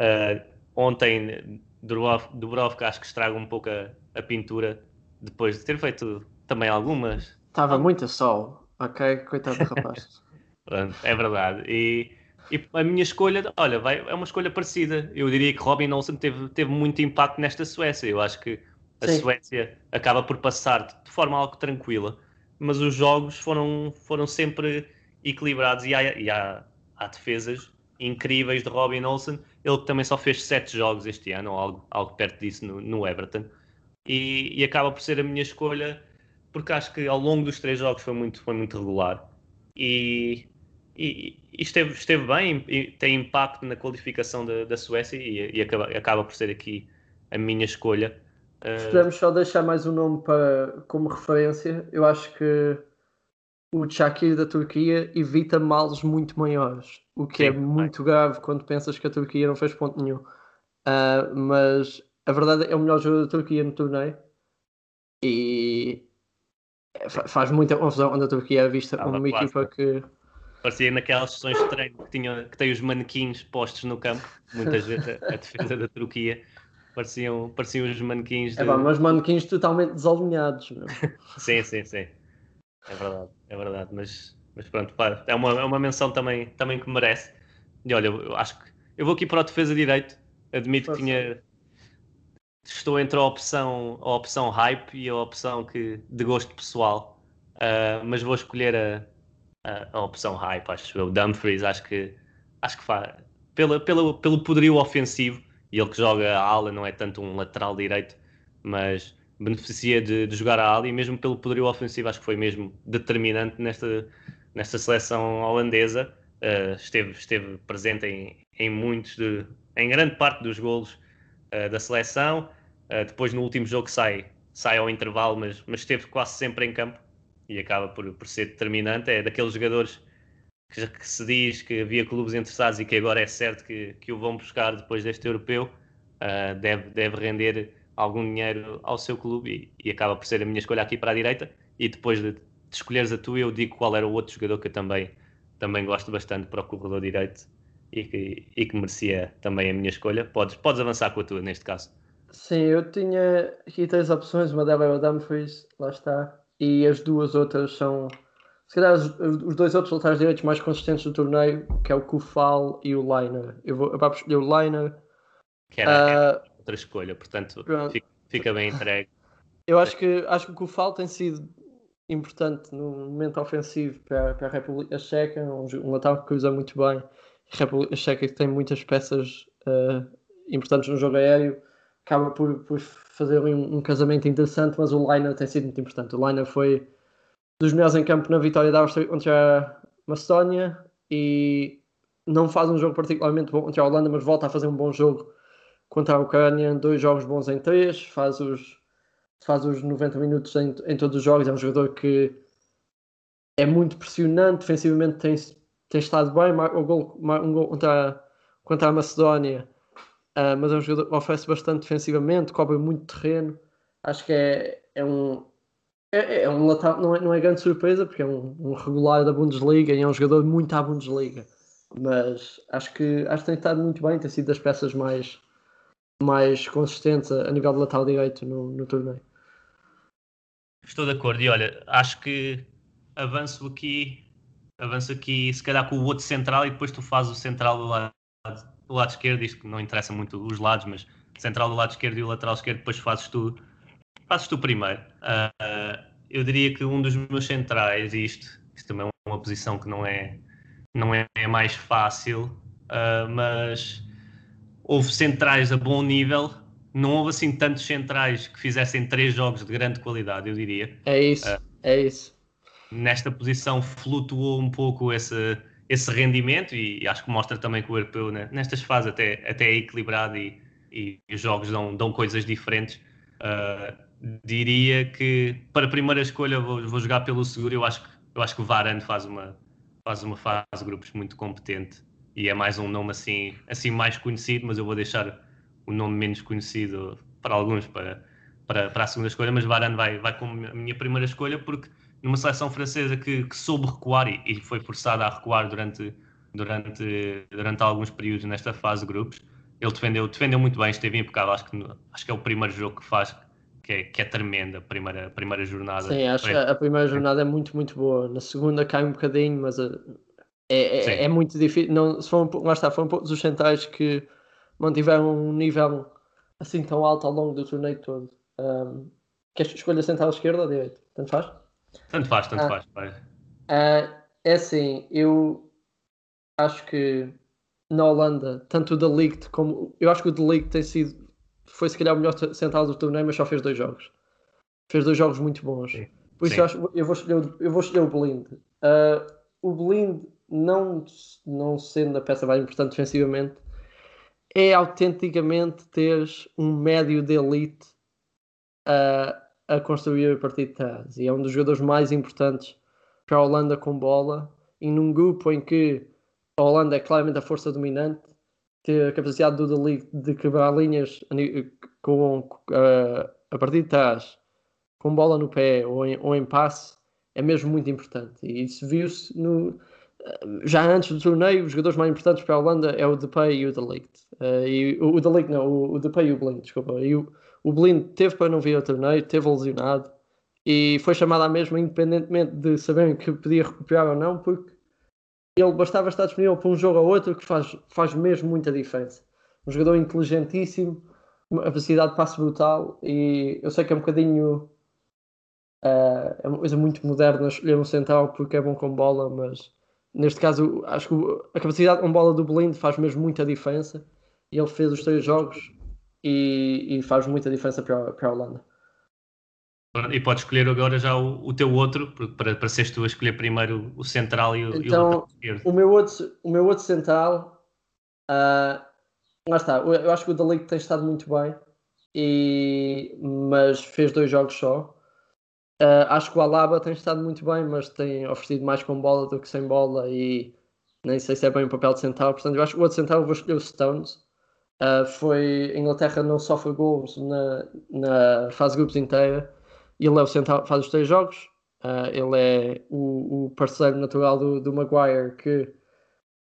Uh, ontem, Dubrovka acho que estraga um pouco a, a, pintura depois de ter feito também algumas. Estava muito a sol, ok? Coitado do rapaz. é verdade. E e a minha escolha, olha, vai, é uma escolha parecida. Eu diria que Robin Olsen teve, teve muito impacto nesta Suécia. Eu acho que a Sim. Suécia acaba por passar de forma algo tranquila, mas os jogos foram, foram sempre equilibrados e há, e há, há defesas incríveis de Robin Olsen. Ele também só fez sete jogos este ano, ou algo, algo perto disso no, no Everton. E, e, acaba por ser a minha escolha, porque acho que ao longo dos três jogos foi muito, foi muito regular. E, e, e esteve, esteve bem tem impacto na qualificação da, da Suécia e, e acaba, acaba, por ser aqui a minha escolha. Podemos só deixar mais um nome para, como referência. Eu acho que o Shakir da Turquia evita males muito maiores, o que é Sim, é muito grave quando pensas que a Turquia não fez ponto nenhum. Uh, mas a verdade é, é o melhor jogador da Turquia no torneio e faz muita confusão quando a Turquia é vista como uma equipa que Parecia naquelas sessões de treino que, tinham, que tem os manequins postos no campo, muitas vezes a, a defesa da Turquia pareciam, pareciam os manequins. De... É bom, mas manequins totalmente desalinhados. sim, sim, sim. É verdade, é verdade. Mas, mas pronto, pá, é, uma, é uma menção também, também que merece. E olha, eu, eu acho que eu vou aqui para o defesa direito. Admito que tinha. Estou entre a opção, a opção hype e a opção que, de gosto pessoal. Uh, mas vou escolher a, a, a opção hype, acho eu. Dumfries, acho que, acho que faz. Pela, pela, pelo poderio ofensivo, e ele que joga a ala não é tanto um lateral direito, mas beneficia de, de jogar a ala e mesmo pelo poderio ofensivo acho que foi mesmo determinante nesta, nesta seleção holandesa. Uh, esteve, esteve presente em, em muitos, de, em grande parte dos golos uh, da seleção. Uh, depois no último jogo sai, sai ao intervalo, mas, mas esteve quase sempre em campo e acaba por, por ser determinante. É daqueles jogadores que, que, se diz que havia clubes interessados e que agora é certo que, que o vão buscar depois deste europeu, deve, deve render algum dinheiro ao seu clube e, e, acaba por ser a minha escolha aqui para a direita. E depois de, de escolheres a tua, eu digo qual era o outro jogador que eu também, também gosto bastante para o corredor direito e que, e que merecia também a minha escolha. Podes, podes avançar com a tua neste caso. Sim, eu tinha aqui três opções, uma delas é o Dumfries, lá está, e as duas outras são, se calhar os, os dois outros laterais direitos mais consistentes do torneio, que é o Kufal e o Liner. Eu vou acabar por escolher o Liner. Que era uh, outra escolha, portanto fica, fica, bem entregue. Eu acho que, acho que o Kufal tem sido importante no momento ofensivo para, para a República Checa, um, um lateral que usa muito bem. A República Checa tem muitas peças uh, importantes no jogo aéreo, acaba por, por fazer um, um, casamento interessante, mas o Liner tem sido muito importante. O Liner foi dos melhores em campo na vitória da Áustria contra a Macedónia e não faz um jogo particularmente bom contra a Holanda, mas volta a fazer um bom jogo contra a Ucrânia, dois jogos bons em três, faz os faz os 90 minutos em, em todos os jogos, é um jogador que é muito pressionante, defensivamente tem, tem estado bem, um gol, um gol contra, contra a Macedónia, uh, mas é um jogador que oferece bastante defensivamente, cobre muito terreno, acho que é, é um é, é um lateral, não é, não é grande surpresa, porque é um, um regular da Bundesliga e é um jogador muito à Bundesliga, mas acho que, acho que tem estado muito bem, tem sido das peças mais, mais consistentes a, nível de lateral direito no, no torneio. Estou de acordo. E olha, acho que avanço aqui, avanço aqui, se calhar com o outro central e depois tu fazes o central do lado, do lado esquerdo, isto que não interessa muito os lados, mas central do lado esquerdo e o lateral esquerdo, depois fazes tu, fazes tu primeiro. Uh, eu diria que um dos meus centrais, isto, isto também é uma posição que não é, não é mais fácil, uh, mas houve centrais a bom nível não houve assim tantos centrais que fizessem três jogos de grande qualidade, eu diria. É isso, uh, é isso. Nesta posição flutuou um pouco esse, esse rendimento e, e acho que mostra também que o europeu né, nestas fases até, até é equilibrado e, e os jogos dão, dão coisas diferentes. Uh, diria que para a primeira escolha vou, vou jogar pelo seguro. Eu acho que eu acho que o Varane faz uma faz uma fase de grupos muito competente e é mais um nome assim assim mais conhecido, mas eu vou deixar o nome menos conhecido para alguns para, para, para a segunda escolha, mas Varane vai, vai como a minha primeira escolha porque numa seleção francesa que, que soube recuar e, e, foi forçada a recuar durante, durante, durante alguns períodos nesta fase de grupos, ele defendeu, defendeu muito bem, esteve impecável. Acho que, acho que é o primeiro jogo que faz que é, que é tremenda, a primeira, primeira jornada. Sim, acho que a primeira jornada é muito, muito boa. Na segunda cai um bocadinho, mas eh, é, é, é muito difícil. Não, se for um, lá está, foram poucos os centrais que mantiveram um nível assim tão alto ao longo do torneio todo. Um, queres escolha central esquerda ou direita? Tanto faz? Tanto faz, tanto ah, faz. Ah, é assim, eu acho que na Holanda, tanto o De Ligt como. Eu acho que o De Ligt tem sido. Foi se calhar o melhor central do torneio, mas só fez dois jogos. Fez dois jogos muito bons. Sim. Por isso eu, acho, eu, vou escolher, eu vou escolher o Blind. Uh, o Blind, não, não sendo a peça mais importante defensivamente, é autenticamente teres um médio de elite a, a construir a partir de trás. E é um dos jogadores mais importantes para a Holanda com bola. E num grupo em que a Holanda é claramente a força dominante, ter a capacidade do Delic de quebrar linhas com, a, a partir de trás, com bola no pé ou em, ou em passe, é mesmo muito importante. E isso viu-se no já antes do torneio, os jogadores mais importantes para a Holanda é o Depay e o De Ligt. Uh, e o, De Ligt não, o, o Depay e o Blind, desculpa. E o, o Blind teve para não vir ao torneio, teve lesionado e foi chamado à mesma independentemente de saberem que podia recuperar ou não, porque ele bastava estar disponível para um jogo ou outro que faz, faz mesmo muita diferença. Um jogador inteligentíssimo, uma capacidade de passe brutal e eu sei que é um bocadinho uh, é uma coisa muito moderna escolher um central porque é bom com bola, mas Neste caso, acho que a capacidade com bola do Blind faz mesmo muita diferença. E ele fez os três jogos e, e faz muita diferença para, para a Holanda. E podes escolher agora já o, o teu outro, para, para seres tu a escolher primeiro o central e o, então, e o o meu outro, o meu outro central, uh, lá está, eu acho que o Dalic tem estado muito bem, e, mas fez dois jogos só. Uh, acho que o Alaba tem estado muito bem, mas tem oferecido mais com bola do que sem bola e nem sei se é bem o papel de central. Portanto, eu acho que o outro central vou escolher o Stones. Uh, foi a Inglaterra não sofre gols na, na fase de grupos inteira. Ele é o central, faz os três jogos. Uh, ele é o, o, parceiro natural do, do Maguire que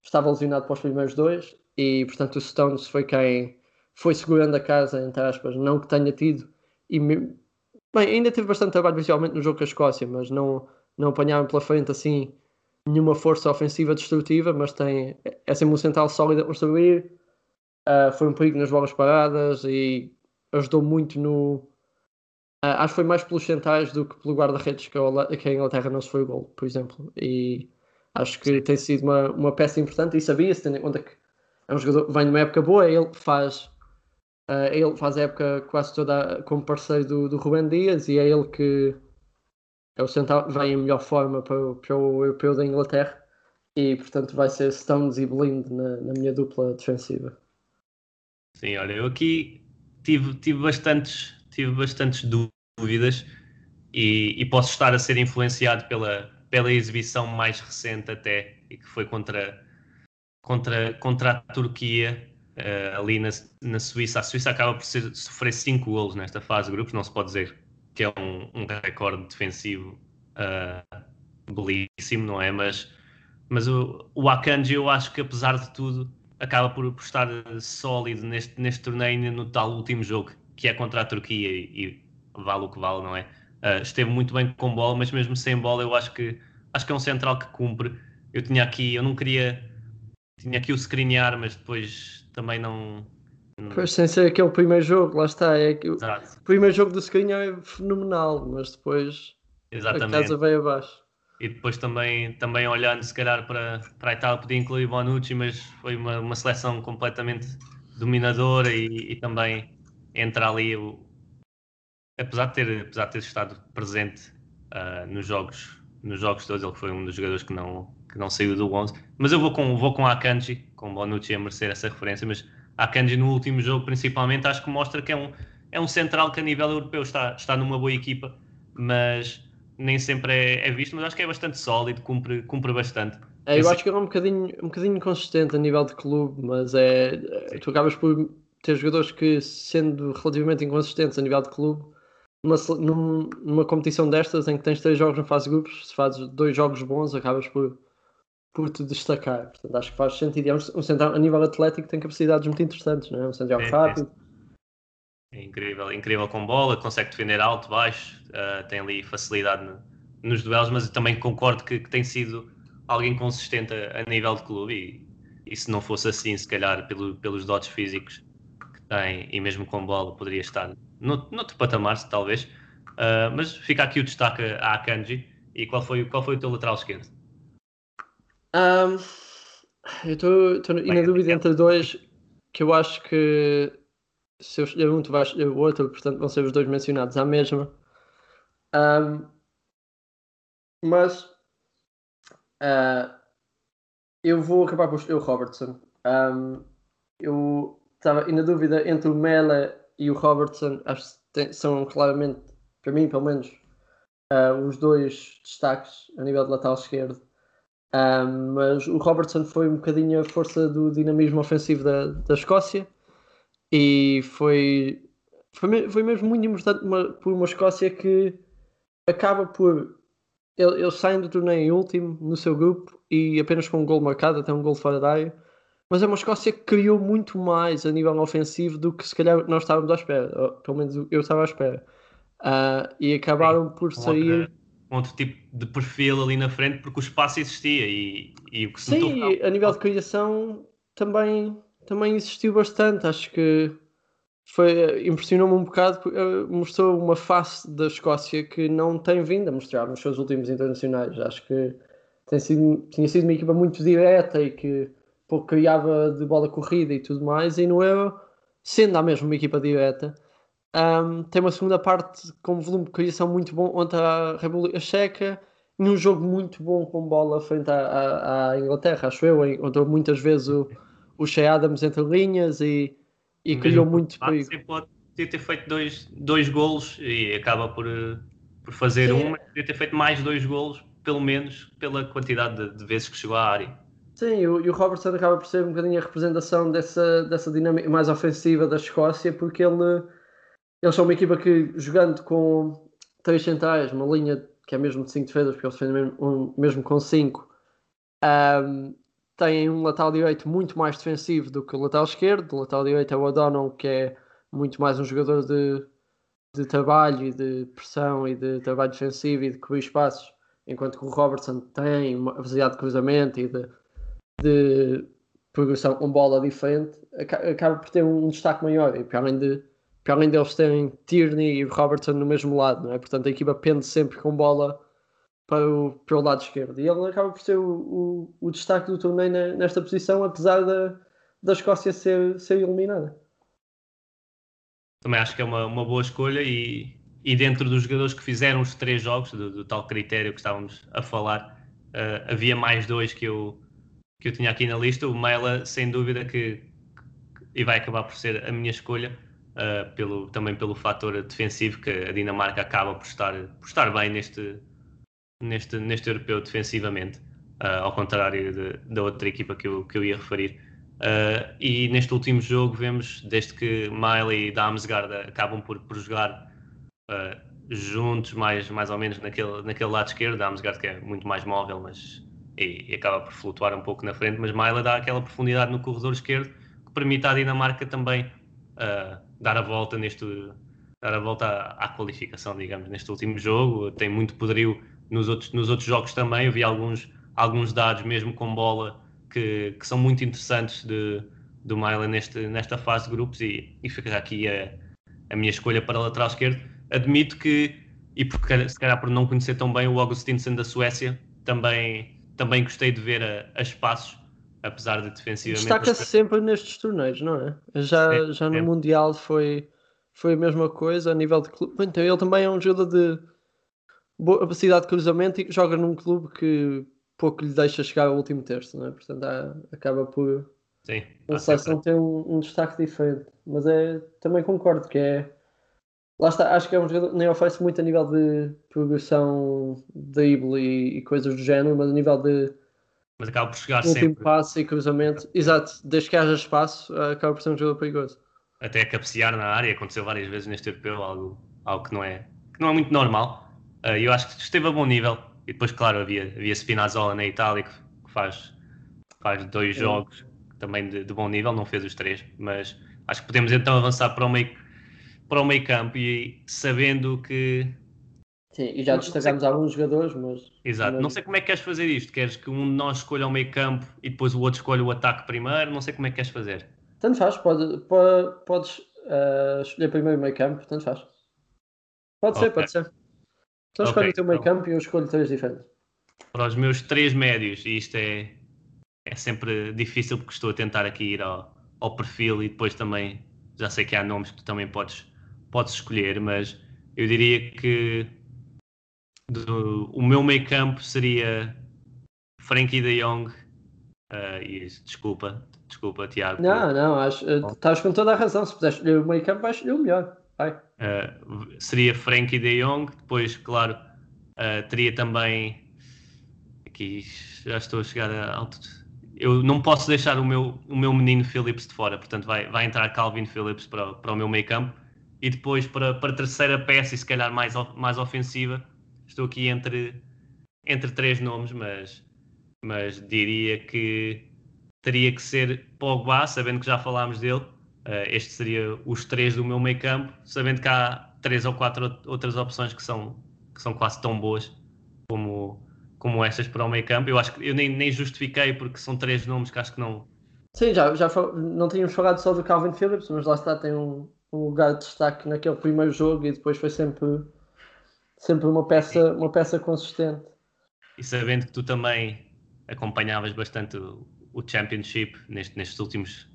estava lesionado para os primeiros dois e portanto o Stones foi quem foi segurando a casa, entre aspas, não que tenha tido. E, bem, ainda teve bastante trabalho visualmente no jogo com a Escócia, mas não, não apanharam pela frente assim nenhuma força ofensiva destrutiva, mas tem é sempre um central sólido a construir. Uh, foi um perigo nas bolas paradas e ajudou muito no. Uh, acho que foi mais pelos centrais do que pelo guarda-redes que, que a Inglaterra não se foi o gol, por exemplo. E acho que tem sido uma, uma peça importante e sabia-se, tendo em conta que é um jogador vem de uma época boa, ele faz. Uh, ele faz a época quase toda como parceiro do, do Rubem Dias e é ele que é o central vem em melhor forma para, para o europeu da Inglaterra e portanto vai ser Stones e Blind na, na minha dupla defensiva. Sim, olha, eu aqui tive, tive, bastantes, tive bastantes dúvidas e, e, posso estar a ser influenciado pela, pela exibição mais recente até, e que foi contra, contra, contra a Turquia, uh, ali na, na Suíça. A Suíça acaba por ser, sofrer 5 golos nesta fase de grupos, não se pode dizer que é um, um recorde defensivo uh, belíssimo, não é? Mas, mas o, o Akanji, eu acho que apesar de tudo, acaba por, por estar sólido neste, neste torneio no tal último jogo, que é contra a Turquia e, e vale o que vale, não é? Uh, esteve muito bem com bola, mas mesmo sem bola eu acho que acho que é um central que cumpre. Eu tinha aqui, eu não queria tinha aqui o screenar, mas depois também não. Pois sem ser aquele primeiro jogo, lá está. É que o primeiro jogo do screenar é fenomenal, mas depois Exatamente. a casa veio abaixo. E depois também, também olhando se calhar para, para a Itália podia incluir Bonucci, mas foi uma, uma seleção completamente dominadora e, e também entra ali o, apesar de ter, apesar de ter estado presente uh, nos jogos nos jogos todos, ele foi um dos jogadores que não, que não saiu do 11, mas eu vou com, vou com a Akanji, com Bonucci a merecer essa referência, mas a Akanji no último jogo principalmente acho que mostra que é um, é um central que a nível europeu está, está numa boa equipa, mas nem sempre é, é visto, mas acho que é bastante sólido, cumpre, cumpre bastante. É, eu acho que é um bocadinho, um bocadinho inconsistente a nível de clube, mas é, tu acabas por ter jogadores que, sendo relativamente inconsistentes a nível de clube, numa, numa competição destas em que tens três jogos na fase de grupos, se fazes dois jogos bons, acabas por, por te destacar. Portanto, acho que faz sentido. É um, central, a nível atlético tem capacidades muito interessantes, não é? Um central é, rápido. É, é incrível, incrível com bola, consegue defender alto, baixo, uh, tem ali facilidade no, nos duelos, mas também concordo que, que tem sido alguém consistente a, a, nível de clube e, e se não fosse assim, se calhar pelo, pelos dotes físicos que tem e mesmo com bola poderia estar no, noutro patamar, talvez. Uh, mas fica aqui o destaque à Akanji. E qual foi, qual foi o teu lateral esquerdo? Um, eu estou na dúvida entre dois que eu acho que se eu escolher um, tu vais escolher o outro, portanto vão ser os dois mencionados à mesma. Um, mas uh, eu vou acabar por o Robertson. Um, eu estava na dúvida entre o Mela e o Robertson acho que tem, são claramente, para mim pelo menos, uh, os dois destaques a nível de lateral esquerdo. Um, mas o Robertson foi um bocadinho a força do dinamismo ofensivo da, da Escócia e foi, foi, foi mesmo muito importante uma, por uma Escócia que acaba por. Eles saem do torneio em último no seu grupo e apenas com um gol marcado, até um gol fora da área mas é uma Escócia que criou muito mais a nível ofensivo do que se calhar nós estávamos à espera, ou, pelo menos eu estava à espera. Uh, e acabaram por sair. Um outro tipo de perfil ali na frente, porque o espaço existia e, e o que se Sim, notou... a nível de criação também, também existiu bastante. Acho que foi impressionou-me um bocado, uh, mostrou uma face da Escócia que não tem vindo a mostrar nos seus últimos internacionais. Acho que tem sido, tinha sido uma equipa muito direta e que pouco criava de bola corrida e tudo mais, e no Euro, sendo a mesma uma equipa direta, um, tem uma segunda parte com volume de criação muito bom contra a República Checa, e um jogo muito bom com bola frente à, à, à Inglaterra, acho eu, encontrou muitas vezes o, o Shea Adams entre linhas e, e criou muito perigo. Pode ter feito dois, dois golos e acaba por, por fazer Sim. um, mas podia ter feito mais dois golos, pelo menos pela quantidade de, de vezes que chegou à área. Sim, e o, e o Robertson acaba por ser um bocadinho a representação dessa, dessa dinâmica mais ofensiva da Escócia, porque ele, eles são uma equipa que, jogando com três centrais, uma linha que é mesmo de cinco defesas, porque eles defendem mesmo, mesmo com cinco, um, têm um lateral direito muito mais defensivo do que o lateral esquerdo. O lateral direito é o O'Donnell, que é muito mais um jogador de, de trabalho e de pressão e de trabalho defensivo e de cobrir espaços, enquanto que o Robertson tem uma velocidade de cruzamento e de, de progressão com bola diferente, acaba por ter um destaque maior. E para além, de, para além deles terem Tierney e Robertson no mesmo lado, não é? portanto a equipa pende sempre com bola para o, para o lado esquerdo. E ele acaba por ser o, o, o destaque do torneio nesta posição, apesar da, da Escócia ser, ser eliminada. Também acho que é uma, uma boa escolha e, e dentro dos jogadores que fizeram os três jogos, do, do tal critério que estávamos a falar, uh, havia mais dois que eu, que eu tinha aqui na lista. O Mela, sem dúvida, que, que e vai acabar por ser a minha escolha, uh, pelo, também pelo fator defensivo, que a Dinamarca acaba por estar, por estar bem neste, neste, neste europeu defensivamente, uh, ao contrário da outra equipa que eu, que eu ia referir. Uh, e neste último jogo vemos, desde que Miley e Damsgaard acabam por, por jogar juntos, mais, mais ou menos naquele, naquele lado esquerdo, Damsgaard que é muito mais móvel mas, e, acaba por flutuar um pouco na frente, mas Miley dá aquela profundidade no corredor esquerdo que permite à Dinamarca também uh, dar a volta neste dar a volta à, à, qualificação, digamos, neste último jogo. Tem muito poderio nos outros, nos outros jogos também. Eu vi alguns, alguns dados, mesmo com bola, que, que são muito interessantes de, do Milan neste, nesta fase de grupos e, e fica aqui a, a minha escolha para lateral esquerdo. Admito que, e porque, se calhar por não conhecer tão bem o Augustinsson da Suécia, também, também gostei de ver a, a espaços, apesar de defensivamente... Destaca-se sempre nestes torneios, não é? Já, é, já no é. Mundial foi, foi a mesma coisa, a nível de clube. Então ele também é um jogador de boa capacidade de cruzamento e joga num clube que pouco lhe deixa chegar ao último terço, não é? Portanto, há, acaba por Sim, a seleção ter um, um, destaque diferente. Mas é, também concordo que é. Lá está, acho que é um jogador nem oferece muito a nível de progressão, drible e, e coisas do género, mas a nível de. Mas acaba por chegar último sempre. passo e cruzamento. Exato, desde que haja espaço, acaba por ser um jogador perigoso. Até cabecear na área, aconteceu várias vezes neste europeu, algo, algo que, não é, que não é muito normal. Uh, eu acho que esteve a bom nível e depois, claro, havia, havia Spinazzola na Itália que, que faz, faz dois Sim. jogos também de, de, bom nível, não fez os três, mas acho que podemos então avançar para o meio, para o meio campo e sabendo que. Sim, e já destacamos alguns jogadores, mas. Exato, mas... não sei como é que queres fazer isto. Queres que um de nós escolha o meio campo e depois o outro escolha o ataque primeiro? Não sei como é que queres fazer. Tanto faz, pode, pode, podes uh, escolher primeiro o meio campo, tanto faz. Pode okay. ser, pode ser. Então okay, escolhe o teu meio então, campo e eu escolho três diferentes. Para os meus três médios, e isto é, é sempre difícil porque estou a tentar aqui ir ao, ao perfil e depois também já sei que há nomes que tu também podes, podes escolher, mas eu diria que do, o meu meio campo seria Frankie de Jong. Uh, desculpa, desculpa, Tiago. Não, não, acho, estás com toda a razão. Se puderes escolher o meio campo, vais escolher o melhor. Uh, seria Frankie de Jong, depois, claro, uh, teria também. Aqui já estou a chegar a alto. Eu não posso deixar o meu, o meu menino Phillips de fora, portanto, vai, vai entrar Calvin Phillips para, para o meu meio campo. E depois, para, para a terceira peça, e se calhar mais, mais ofensiva, estou aqui entre, entre três nomes, mas, mas diria que teria que ser Pogba, sabendo que já falámos dele Uh, este seria os três do meu meio campo, sabendo que há três ou quatro outras opções que são, que são quase tão boas como, como estas para o meio campo. Eu acho que eu nem, nem justifiquei porque são três nomes que acho que não. Sim, já, já não tínhamos falado só do Calvin Phillips, mas lá está, tem um, um lugar de destaque naquele primeiro jogo e depois foi sempre, sempre uma, peça, uma peça consistente. E sabendo que tu também acompanhavas bastante o, o Championship neste, nestes últimos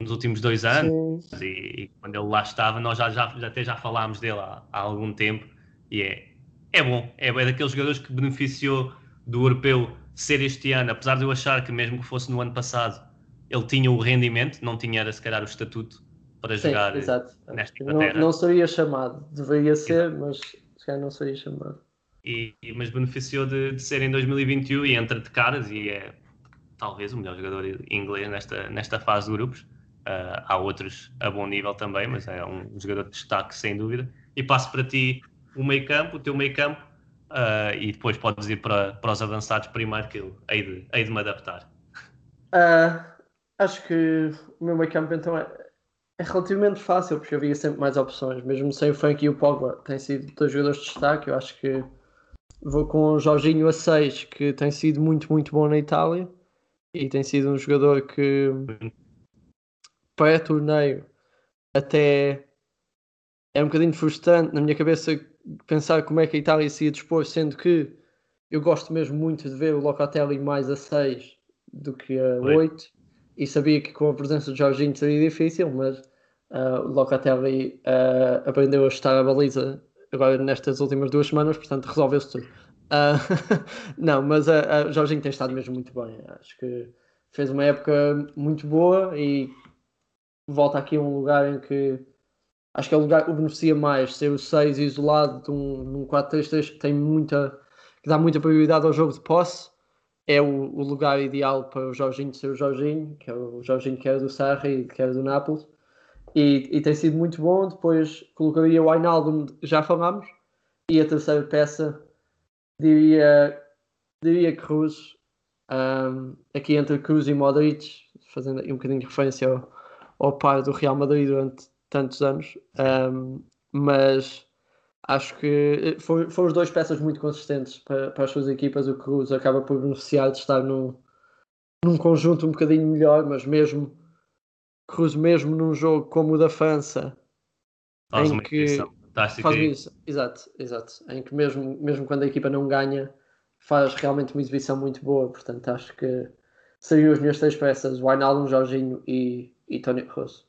nos últimos dois anos e, e, quando ele lá estava nós já, já, até já falámos dele há, há, algum tempo e é, é bom, é, é daqueles jogadores que beneficiou do europeu ser este ano, apesar de eu achar que mesmo que fosse no ano passado ele tinha o rendimento, não tinha era se calhar o estatuto para Sim, jogar exato. nesta Inglaterra. Não, não seria chamado, deveria ser, exato. mas se calhar não seria chamado. E, mas beneficiou de, de ser em 2021 e entra de caras e é talvez o melhor jogador inglês nesta, nesta fase de grupos. Uh, há outros a bom nível também, mas é um jogador de destaque sem dúvida. E passo para ti o meio campo, o teu meio campo, uh, e depois podes ir para, para os avançados primeiro, que eu hei de, hei de me adaptar. Uh, acho que o meu meio campo então é, é relativamente fácil, porque havia sempre mais opções, mesmo sem o Frank e o Pogba, têm sido dois jogadores de destaque. Eu acho que vou com o Jorginho a 6, que tem sido muito, muito bom na Itália e tem sido um jogador que pré-torneio até é um bocadinho frustrante na minha cabeça pensar como é que a Itália se ia dispor, sendo que eu gosto mesmo muito de ver o Locatelli mais a 6 do que a 8 e sabia que com a presença de Jorginho seria difícil, mas uh, o Locatelli uh, aprendeu a estar a baliza agora nestas últimas duas semanas, portanto resolveu-se tudo. Uh, não, mas a, Jorginho tem estado mesmo muito bem. Acho que fez uma época muito boa e volta aqui a um lugar em que acho que é o lugar que o beneficia mais, ser o 6 isolado de um, num 4-3-3 que tem muita que dá muita prioridade ao jogo de posse é o, o, lugar ideal para o Jorginho ser o Jorginho, que é o Jorginho que era do Sarri e que era do Nápoles. E, e, tem sido muito bom. Depois colocaria o Ainaldo, já falámos, e a terceira peça diria, diria Cruz, um, aqui entre Cruz e Modric, fazendo um bocadinho de referência ao, ao par do Real Madrid durante tantos anos, um, mas acho que foram, foram as duas peças muito consistentes para, para, as suas equipas. O Cruz acaba por beneficiar de estar num, num conjunto um bocadinho melhor, mas mesmo Cruz, mesmo num jogo como o da França, faz em que faz isso, exato, exato, em que mesmo, mesmo quando a equipa não ganha, faz realmente uma exibição muito boa. Portanto, acho que seriam as minhas três peças: o Wijnaldum, Jorginho e, e Tony Kroos.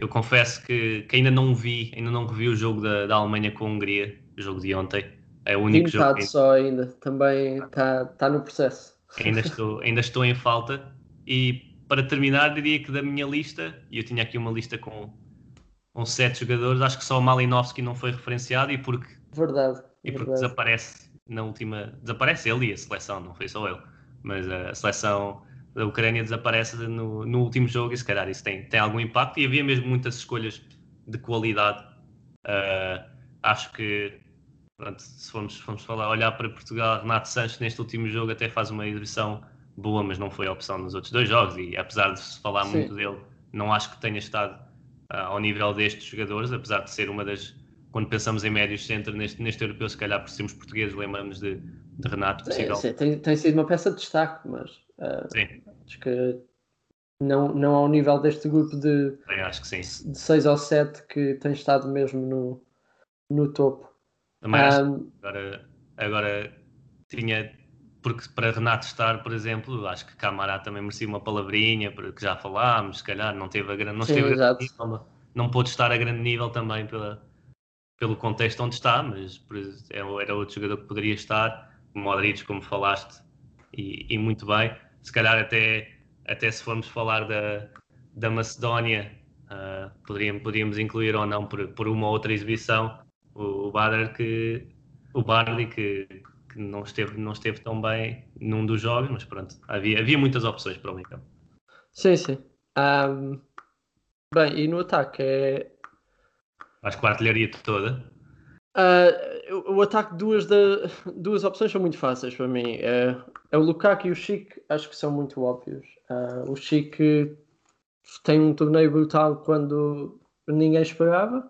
Eu confesso que, que, ainda não vi, ainda não revi o jogo da, da Alemanha com a Hungria, o jogo de ontem. É o único jogo. Que... só ainda, também está tá no processo. Ainda estou, ainda estou em falta. E para terminar, diria que da minha lista, e eu tinha aqui uma lista com, com sete jogadores, acho que só o Malinowski não foi referenciado e porque, verdade, e porque verdade. desaparece na última. Desaparece ele e a seleção, não foi só ele, mas a seleção da Ucrânia desaparece no, no último jogo e se calhar isso tem, tem algum impacto e havia mesmo muitas escolhas de qualidade. Uh, acho que pronto, se formos, formos falar, olhar para Portugal, Renato Sanches neste último jogo até faz uma exibição boa, mas não foi a opção nos outros dois jogos e apesar de se falar Sim. muito dele, não acho que tenha estado uh, ao nível destes jogadores, apesar de ser uma das quando pensamos em médios centro neste, neste europeu, se calhar por sermos portugueses, lembramos de, de Renato Sim, sim, tem, tem sido uma peça de destaque, mas uh, acho que não, não ao nível deste grupo de, acho que sim. de 6 ou 7 que tem estado mesmo no, no topo. Também um, agora, agora tinha, porque para Renato estar, por exemplo, acho que Camará também merecia uma palavrinha, porque já falámos, se calhar não teve a grande, não sim, esteve grande nível, não pôde estar a grande nível também pela, pelo contexto onde está, mas é, era outro jogador que poderia estar, Modric, como falaste, e, e, muito bem. Se calhar até, até se formos falar da, da Macedónia, uh, poderíamos, poderíamos incluir ou não por, por uma outra exibição o, o Badr que o Bardi que, que, não, esteve, não esteve tão bem num dos jogos, mas pronto, havia, havia muitas opções para o meio campo. Sim, sim. Um, bem, e no ataque é Acho que a artilharia toda. Uh, o ataque, duas, da, duas opções são muito fáceis para mim. É, é o Lukaku e o Chic, acho que são muito óbvios. Uh, o Chic tem um torneio brutal quando ninguém esperava.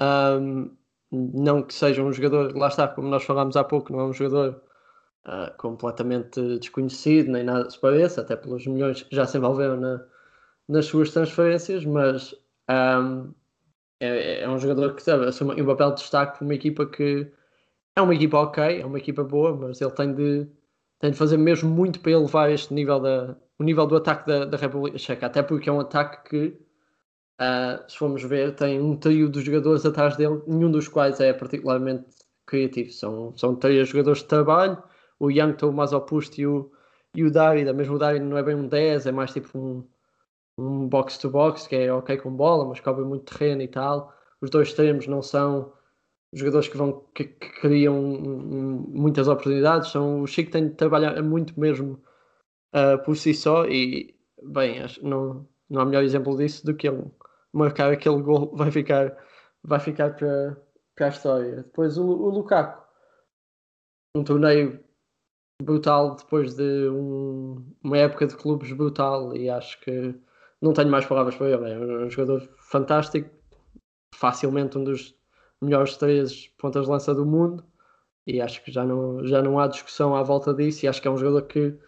Um, não que seja um jogador, lá está, como nós falámos há pouco, não é um jogador uh, completamente desconhecido, nem nada se pareça, até pelos milhões que já se envolveram na, nas suas transferências, mas um, é, é um jogador que assume um papel de destaque para uma equipa que é uma equipa ok, é uma equipa boa, mas ele tem de, tem de fazer mesmo muito para elevar este nível, da, o nível do ataque da, da República Checa, até porque é um ataque que, uh, se formos ver, tem um trio de jogadores atrás dele, nenhum dos quais é particularmente criativo. São, são três jogadores de trabalho, o Young, o Mazopust e o, e o Darida, mesmo o Darida não é bem um 10, é mais tipo um um box-to-box, que é ok com bola, mas cobre muito terreno e tal. Os dois extremos não são jogadores que vão que, que criam muitas oportunidades. São, o Chico tem de trabalhar muito mesmo uh, por si só e bem, não, não há melhor exemplo disso do que ele marcar aquele gol vai ficar vai ficar para, para a história. Depois o, o Lukaku, um torneio brutal depois de um, uma época de clubes brutal e acho que não tenho mais palavras para ele. É um jogador fantástico, facilmente um dos melhores três pontas de lança do mundo e acho que já não, já não há discussão à volta disso e acho que é um jogador que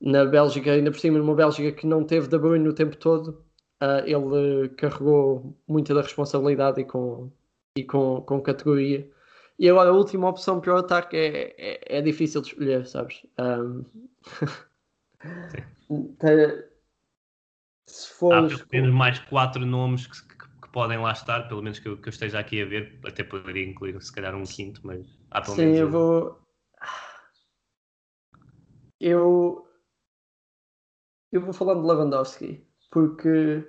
na Bélgica, ainda por cima numa Bélgica que não teve De Bruyne o tempo todo, uh, ele carregou muita da responsabilidade e com, e com, com categoria. E agora a última opção para o ataque é, é, é difícil de escolher, sabes? Um... Se fores... Há pelo menos mais quatro nomes que, que, que, podem lá estar, pelo menos que eu, que eu, esteja aqui a ver, até poderia incluir se calhar um quinto, mas há pelo Sim, menos. Sim, eu vou. Eu. Eu vou falar de Lewandowski, porque.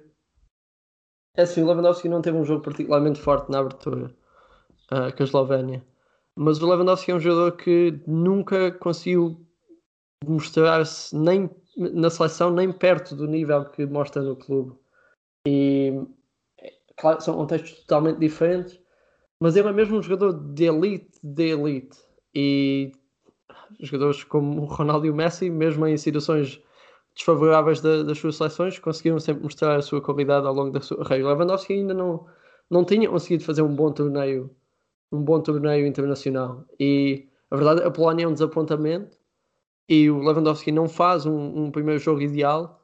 É assim, o Lewandowski não teve um jogo particularmente forte na abertura uh, com a Eslovénia. Mas o Lewandowski é um jogador que nunca conseguiu mostrar-se nem na seleção, nem perto do nível que mostra no clube. E claro, são contextos totalmente diferentes, mas ele é mesmo um jogador de elite, de elite. E jogadores como o Ronaldo e o Messi, mesmo em situações desfavoráveis da, das suas seleções, conseguiram sempre mostrar a sua qualidade ao longo da sua carreira. Lewandowski ainda não, não tinha conseguido fazer um bom torneio um bom torneio internacional. E a verdade, a Polónia é um desapontamento e o Lewandowski não faz um, um, primeiro jogo ideal,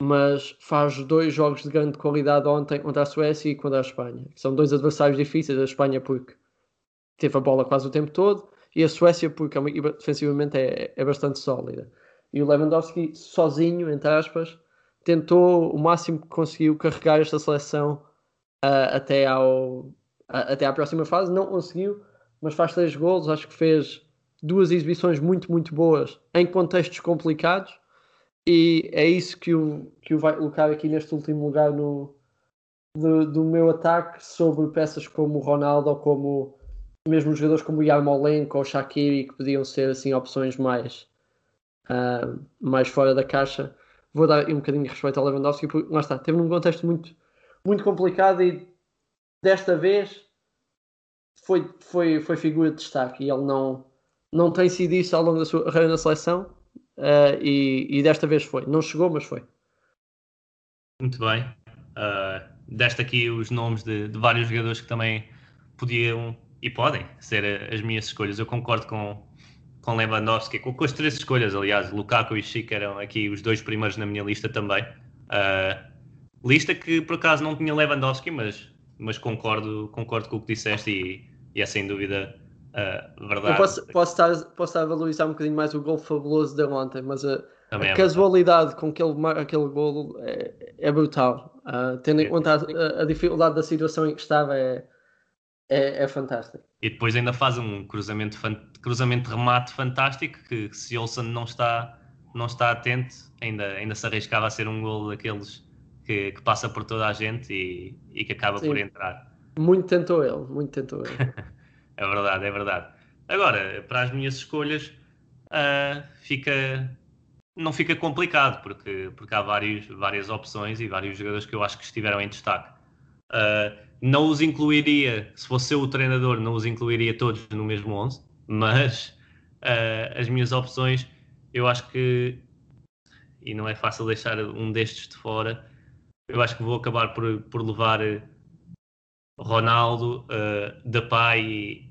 mas faz dois jogos de grande qualidade ontem contra a Suécia e contra a Espanha. São dois adversários difíceis, a Espanha porque teve a bola quase o tempo todo e a Suécia porque defensivamente é, é bastante sólida. E o Lewandowski sozinho, entre aspas, tentou o máximo que conseguiu carregar esta seleção uh, até ao, até à próxima fase, não conseguiu, mas faz três gols, acho que fez duas exibições muito, muito boas em contextos complicados e é isso que o, que o vai colocar aqui neste último lugar no, do, do meu ataque sobre peças como o Ronaldo ou como mesmo jogadores como o Yarmolenko ou Shaqiri que podiam ser assim opções mais uh, mais fora da caixa. Vou dar um bocadinho de respeito ao Lewandowski porque lá está, teve num contexto muito, muito complicado e desta vez foi, foi, foi figura de destaque e ele não, não tem sido isso ao longo da sua carreira na seleção uh, e, e, desta vez foi. Não chegou, mas foi. Muito bem. Uh, deste aqui os nomes de, de, vários jogadores que também podiam e podem ser as minhas escolhas. Eu concordo com, com Lewandowski, com, com as três escolhas, aliás, Lukaku e Chico eram aqui os dois primeiros na minha lista também. Uh, lista que por acaso não tinha Lewandowski, mas mas concordo, concordo com o que disseste e, e é sem dúvida uh, verdade. Eu posso, posso, estar, posso estar a valorizar um bocadinho mais o gol fabuloso de ontem, mas a, a é casualidade com que ele marca aquele gol é, é brutal. Uh, tendo em conta a, a, dificuldade da situação em que estava, é, é, é fantástico. E depois ainda faz um cruzamento, cruzamento remate fantástico que se Olsen não está, não está atento, ainda, ainda se arriscava a ser um gol daqueles que, que, passa por toda a gente e, e que acaba Sim. por entrar. Muito tentou ele, muito tentou ele. é verdade, é verdade. Agora, para as minhas escolhas, uh, fica, não fica complicado, porque, porque há vários, várias opções e vários jogadores que eu acho que estiveram em destaque. Uh, não os incluiria, se fosse eu o treinador, não os incluiria todos no mesmo 11, mas uh, as minhas opções, eu acho que, e não é fácil deixar um destes de fora, eu acho que vou acabar por, por levar Ronaldo, uh, Depay e,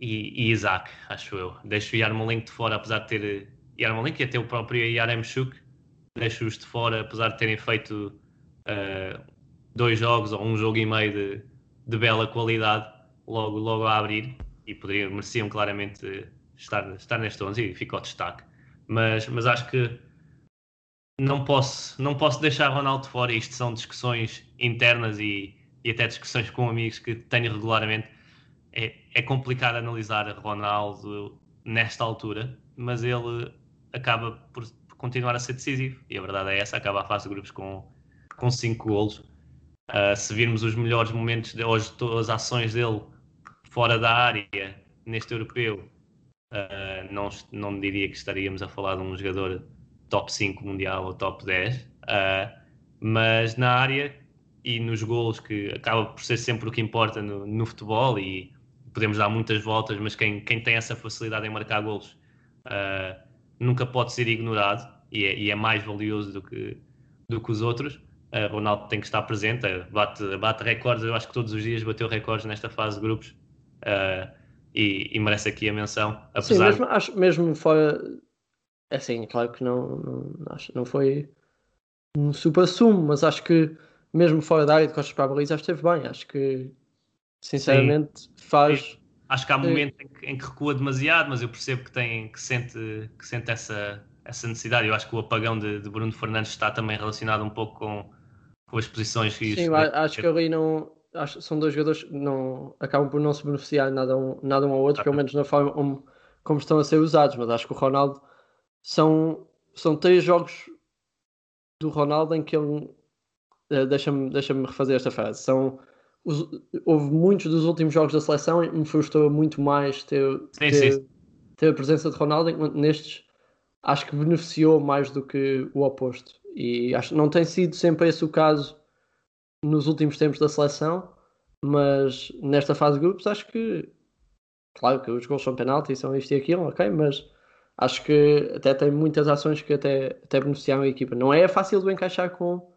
e, e, Isaac, acho eu. Deixo o Yarmolenko de fora, apesar de ter eh, Yarmolenko e até o próprio Yaremchuk, deixo-os de fora, apesar de terem feito uh, dois jogos ou um jogo e meio de, de bela qualidade logo, logo a abrir e poderiam, mereciam claramente estar, estar neste 11 e ficou destaque. Mas, mas acho que não posso, não posso deixar Ronaldo fora. Isto são discussões internas e, e até discussões com amigos que tenho regularmente. É, é complicado analisar Ronaldo nesta altura, mas ele acaba por continuar a ser decisivo. E a verdade é essa: acaba a fase de grupos com, com cinco golos. Uh, se virmos os melhores momentos de hoje, todas as ações dele fora da área neste europeu, uh, não, não diria que estaríamos a falar de um jogador top 5 mundial ou top 10, uh, ah, mas na área e nos golos, que acaba por ser sempre o que importa no, no futebol e podemos dar muitas voltas, mas quem, quem tem essa facilidade em marcar golos uh, nunca pode ser ignorado e é, e é, mais valioso do que, do que os outros. Uh, Ronaldo tem que estar presente, bate, bate recordes, eu acho que todos os dias bateu recordes nesta fase de grupos uh, e, e, merece aqui a menção. Apesar Sim, mesmo, acho, mesmo fora, é assim, claro que não, não, acho, não foi um super sumo, mas acho que mesmo fora da área de costas para a baliza, esteve bem. Acho que, sinceramente, Sim. faz. Acho que há momentos em que, em que, recua demasiado, mas eu percebo que, tem, que sente, que sente essa, essa necessidade. Eu acho que o apagão de, de Bruno Fernandes está também relacionado um pouco com, com as posições que Sim, acho que ali não. Acho, são dois jogadores que não, acabam por não se beneficiar nada um, nada um ao outro, pelo menos na forma como, como estão a ser usados. Mas acho que o Ronaldo são, são três jogos do Ronaldo em que ele uh, deixa-me deixa refazer esta frase. São os, houve muitos dos últimos jogos da seleção e me frustrou muito mais ter, sim, ter, sim. ter, a presença de Ronaldo, enquanto nestes acho que beneficiou mais do que o oposto. E acho que não tem sido sempre esse o caso nos últimos tempos da seleção, mas nesta fase de grupos acho que claro que os gols são penalti, são isto e aquilo, ok, mas acho que até tem muitas ações que até, até beneficiaram a equipa. Não é fácil de encaixar com,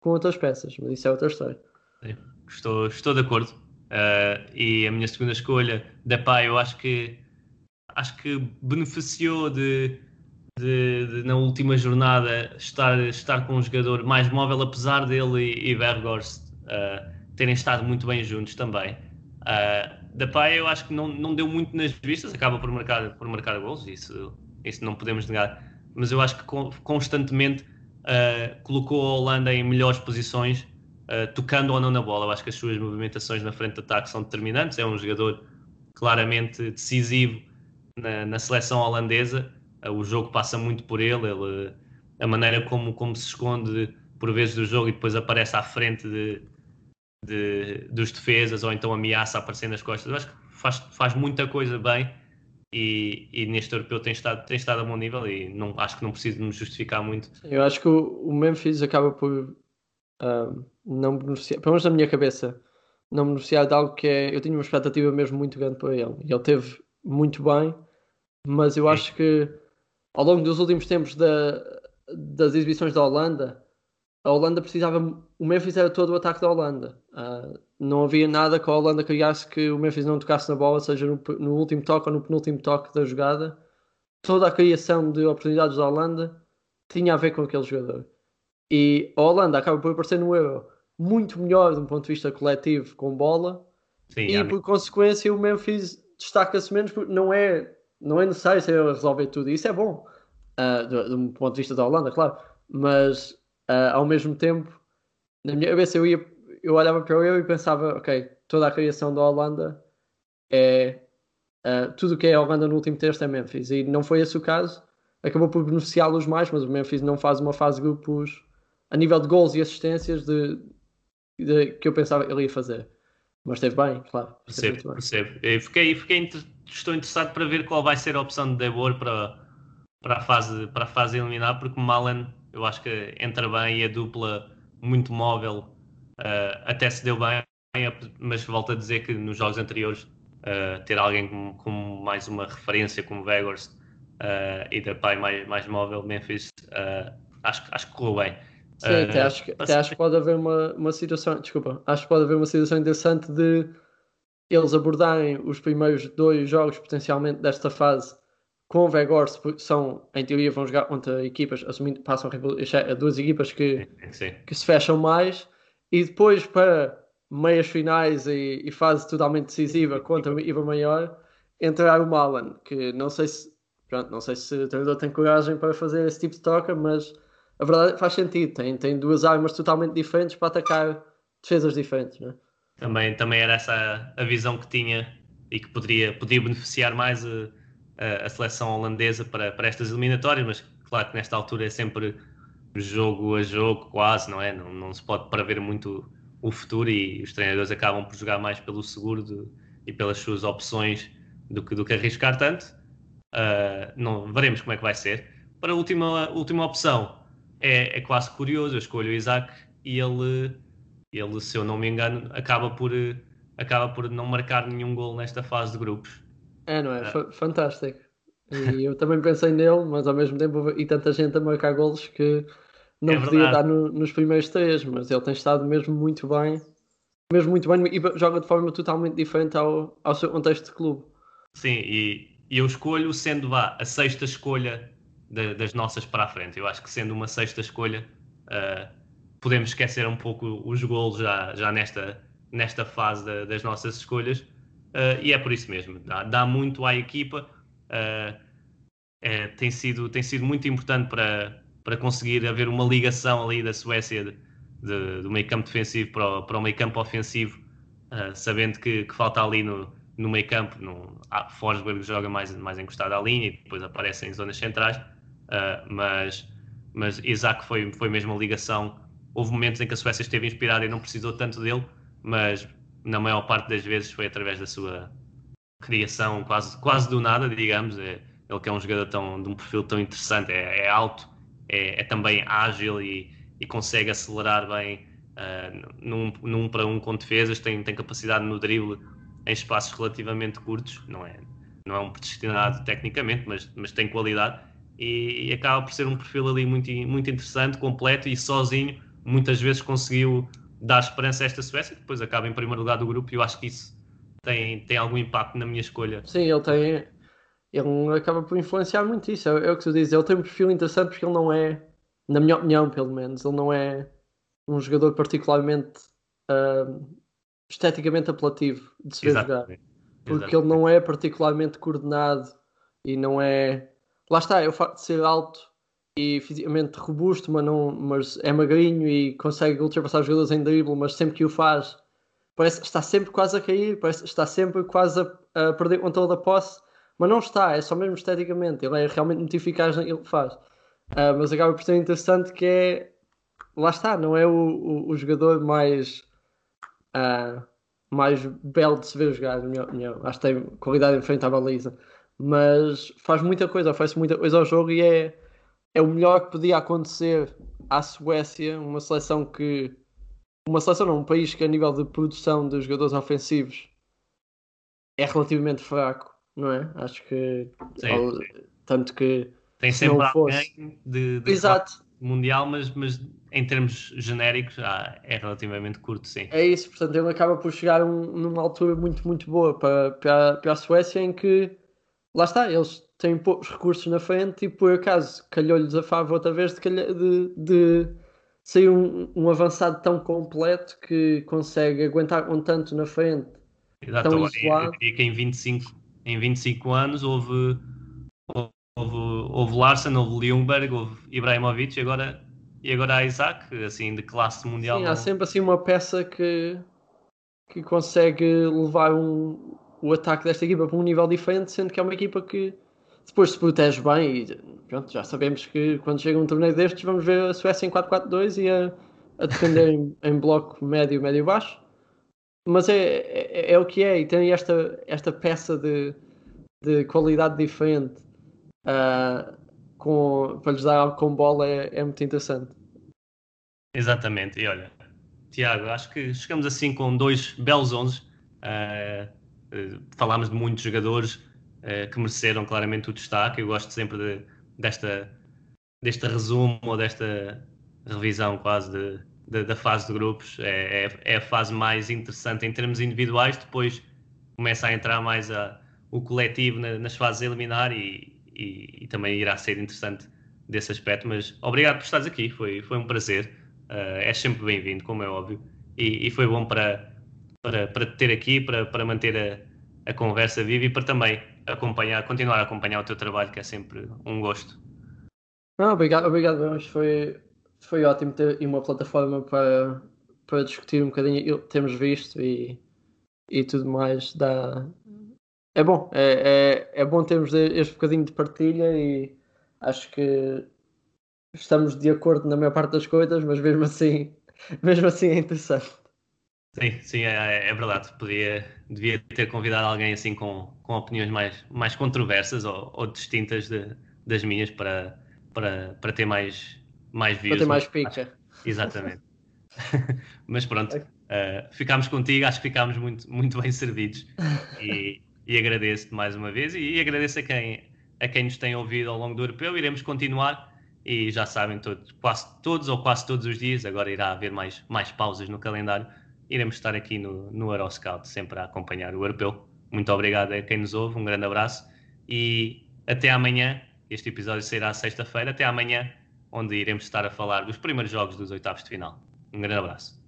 com outras peças, mas isso é outra história. Estou, estou de acordo. Uh, e a minha segunda escolha, da Pai, eu acho que acho que beneficiou de, de, de, na última jornada estar, estar com um jogador mais móvel, apesar dele e, e Bergorst uh, terem estado muito bem juntos também. Uh, da Pai eu acho que não, não deu muito nas vistas, acaba por marcar, por marcar gols, isso, isso não podemos negar, mas eu acho que constantemente uh, colocou a Holanda em melhores posições, uh, tocando ou não na bola. Eu acho que as suas movimentações na frente de ataque são determinantes, é um jogador claramente decisivo na, na seleção holandesa, uh, o jogo passa muito por ele, ele a maneira como, como se esconde por vezes do jogo e depois aparece à frente de, de, dos defesas ou então ameaça aparecer nas costas. Eu acho que faz, faz muita coisa bem e, e, neste europeu tem estado, tem estado a bom nível e não, acho que não preciso me justificar muito. Eu acho que o, o Memphis acaba por uh, não beneficiar, pelo menos na minha cabeça, não beneficiar de algo que é. Eu tinha uma expectativa mesmo muito grande para ele e ele teve muito bem, mas eu acho que ao longo dos últimos tempos da, das exibições da Holanda a Holanda precisava. O Memphis era todo o ataque da Holanda. Uh, não havia nada que a Holanda criasse que o Memphis não tocasse na bola, seja no, no, último toque ou no penúltimo toque da jogada. Toda a criação de oportunidades da Holanda tinha a ver com aquele jogador. E a Holanda acaba por aparecer no Euro muito melhor de um ponto de vista coletivo com bola. Sim, e por consequência o Memphis destaca-se menos porque não é, não é necessário ser resolver tudo. E isso é bom. Uh, de um ponto de vista da Holanda, claro. Mas Uh, ao mesmo tempo, na minha cabeça eu, ia, eu olhava para eu e pensava, ok, toda a criação da Holanda é uh, tudo o que é a Holanda no último terço é Memphis e não foi esse o caso. Acabou por beneficiá-los mais, mas o Memphis não faz uma fase de grupos a nível de gols e assistências de, de, que eu pensava que ele ia fazer. Mas esteve bem, claro. Percebo, bem. percebo. Eu fiquei, fiquei, estou interessado para ver qual vai ser a opção de Debor para, para, a fase, para a fase eliminar, porque Malen eu acho que entra bem e a dupla muito móvel uh, até se deu bem, mas volto a dizer que nos jogos anteriores uh, ter alguém com, com, mais uma referência como Vegas uh, e da pai mais, mais móvel, Memphis, acho, acho que correu bem. Sim, até, acho, que, até acho que pode haver uma, uma situação, desculpa, acho que pode haver uma situação interessante de eles abordarem os primeiros dois jogos potencialmente desta fase com o Vegors são, em teoria, vão jogar contra equipas, assumindo, passam a duas equipas que, Sim. que se fecham mais, e depois para meias finais e, e fase totalmente decisiva contra a equipa maior, entrar o Malan, que não sei se pronto, não sei se o treinador tem coragem para fazer esse tipo de troca, mas a verdade faz sentido, tem, tem duas armas totalmente diferentes para atacar defesas diferentes, né? Também, também era essa a visão que tinha e que poderia, podia beneficiar mais uh, a, seleção holandesa para, para estas eliminatórias, mas claro que nesta altura é sempre jogo a jogo, quase, não é? Não, não se pode prever muito o futuro e os treinadores acabam por jogar mais pelo seguro de, e pelas suas opções do que, do que arriscar tanto. Uh, não, veremos como é que vai ser. Para a última, última opção, é, é quase curioso. Eu escolho o Isaac e ele, ele, se eu não me engano, acaba por, acaba por não marcar nenhum gol nesta fase de grupos. É, não é? é. Fantástico. E eu também pensei nele, mas ao mesmo tempo e tanta gente a marcar golos que não é podia dar no, nos primeiros três, mas ele tem estado mesmo muito bem, mesmo muito bem e joga de forma totalmente diferente ao, ao seu contexto de clube. Sim, e, e eu escolho sendo vá, a sexta escolha das nossas para a frente. Eu acho que sendo uma sexta escolha, uh, podemos esquecer um pouco os golos já, já nesta, nesta fase da, das nossas escolhas. Uh, e é por isso mesmo, dá, dá muito à equipa. Uh, é, tem, sido, tem sido muito importante para, para conseguir haver uma ligação ali da Suécia de, de, do meio campo defensivo para o, para o meio campo ofensivo, uh, sabendo que, que, falta ali no, no meio campo. No, ah, Forsberg joga mais, mais encostado à linha e depois aparece em zonas centrais, uh, mas, mas Isaac foi, foi mesmo a ligação. Houve momentos em que a Suécia esteve inspirada e não precisou tanto dele, mas na maior parte das vezes foi através da sua criação quase, quase do nada, digamos. É, ele que é um jogador tão, de um perfil tão interessante, é, é alto, é, é, também ágil e, e consegue acelerar bem uh, num, num para um com defesas, tem, tem capacidade no drible em espaços relativamente curtos, não é, não é um predestinado tecnicamente, mas, mas tem qualidade e, e, acaba por ser um perfil ali muito, muito interessante, completo e sozinho muitas vezes conseguiu dar esperança a esta Suécia, depois acaba em primeiro lugar do grupo e eu acho que isso tem, tem algum impacto na minha escolha. Sim, ele tem, ele acaba por influenciar muito isso. É, é, o que tu dizes. Ele tem um perfil interessante porque ele não é, na minha opinião, pelo menos, ele não é um jogador particularmente uh, esteticamente apelativo de se ver jogar. Porque Exatamente. ele não é particularmente coordenado e não é. Lá está, é o facto de ser alto e fisicamente robusto, mas, não, mas é magrinho e consegue ultrapassar os jogadores em drible, mas sempre que o faz, parece que está sempre quase a cair, parece que está sempre quase a, a perder controle da posse mas não está, é só mesmo esteticamente. Ele é realmente muito eficaz naquilo que faz. Uh, mas acaba por ser interessante que é. Lá está, não é o, o, o jogador mais. Uh, mais belo de se ver jogar, na minha. Acho que tem qualidade em frente à baliza. Mas faz muita coisa, oferece muita coisa ao jogo e é, é o melhor que podia acontecer à Suécia, uma seleção que. Uma seleção não, um país que a nível de produção de jogadores ofensivos é relativamente fraco não é? Acho que Sim. tanto que tem sempre fosse... alguém de, de Exato. mundial, mas, mas em termos genéricos ah, é relativamente curto, sim. É isso, portanto ele acaba por chegar um, numa altura muito, muito boa para, para, para a Suécia em que lá está, eles têm poucos recursos na frente e por acaso calhou-lhes a fava outra vez de, de, de sair um, um, avançado tão completo que consegue aguentar um tanto na frente. Exato, tão isolado. eu diria que em 25 em 25 anos houve, houve, houve Larsen, houve Ljungberg, houve Ibrahimovic e agora, e agora há Isaac, assim, de classe mundial. Sim, há sempre assim uma peça que, que consegue levar um, o ataque desta equipa para um nível diferente, sendo que é uma equipa que depois se protege bem e pronto, já sabemos que quando chega um torneio destes vamos ver a Suécia em 4-4-2 e a, a defender em, em bloco médio, médio-baixo mas é, é, é, o que é e tem esta, esta peça de, de qualidade diferente uh, com, para lhes dar algo com bola é, é muito interessante. Exatamente, e olha, Tiago, acho que chegamos assim com dois belos 11. Uh, uh, falámos de muitos jogadores uh, que mereceram claramente o destaque. Eu gosto sempre de, desta, deste resumo ou desta revisão quase de, da, da fase de grupos. É, é, é, a fase mais interessante em termos individuais. Depois começa a entrar mais a, o coletivo na, nas fases eliminar e, e, e, também irá ser interessante desse aspecto. Mas obrigado por estares aqui, foi, foi um prazer. Uh, és sempre bem-vindo, como é óbvio. E, e, foi bom para, para, para te ter aqui, para, para manter a, a conversa viva e para também acompanhar, continuar a acompanhar o teu trabalho, que é sempre um gosto. Não, obrigado, obrigado. Foi, foi ótimo ter uma plataforma para, para discutir um bocadinho o que temos visto e, e tudo mais. Dá... É bom, é, é, é bom termos este bocadinho de partilha e acho que estamos de acordo na maior parte das coisas, mas mesmo assim, mesmo assim é interessante. Sim, sim, é, é, verdade. Podia, devia ter convidado alguém assim com, com opiniões mais, mais controversas ou, ou distintas de, das minhas para, para, para ter mais, mais views. Para ter mais pica. Exatamente. Mas pronto, uh, ficámos contigo, acho que ficámos muito, muito bem servidos. E, e agradeço-te mais uma vez e, e agradeço a quem, a quem nos tem ouvido ao longo do europeu. Iremos continuar e já sabem todos, quase todos ou quase todos os dias, agora irá haver mais, mais pausas no calendário. Iremos estar aqui no, no Euroscout sempre a acompanhar o europeu. Muito obrigado a quem nos ouve, um grande abraço e até amanhã. Este episódio sairá sexta-feira. Até amanhã, onde iremos estar a falar dos primeiros jogos dos oitavos de final. Um grande abraço.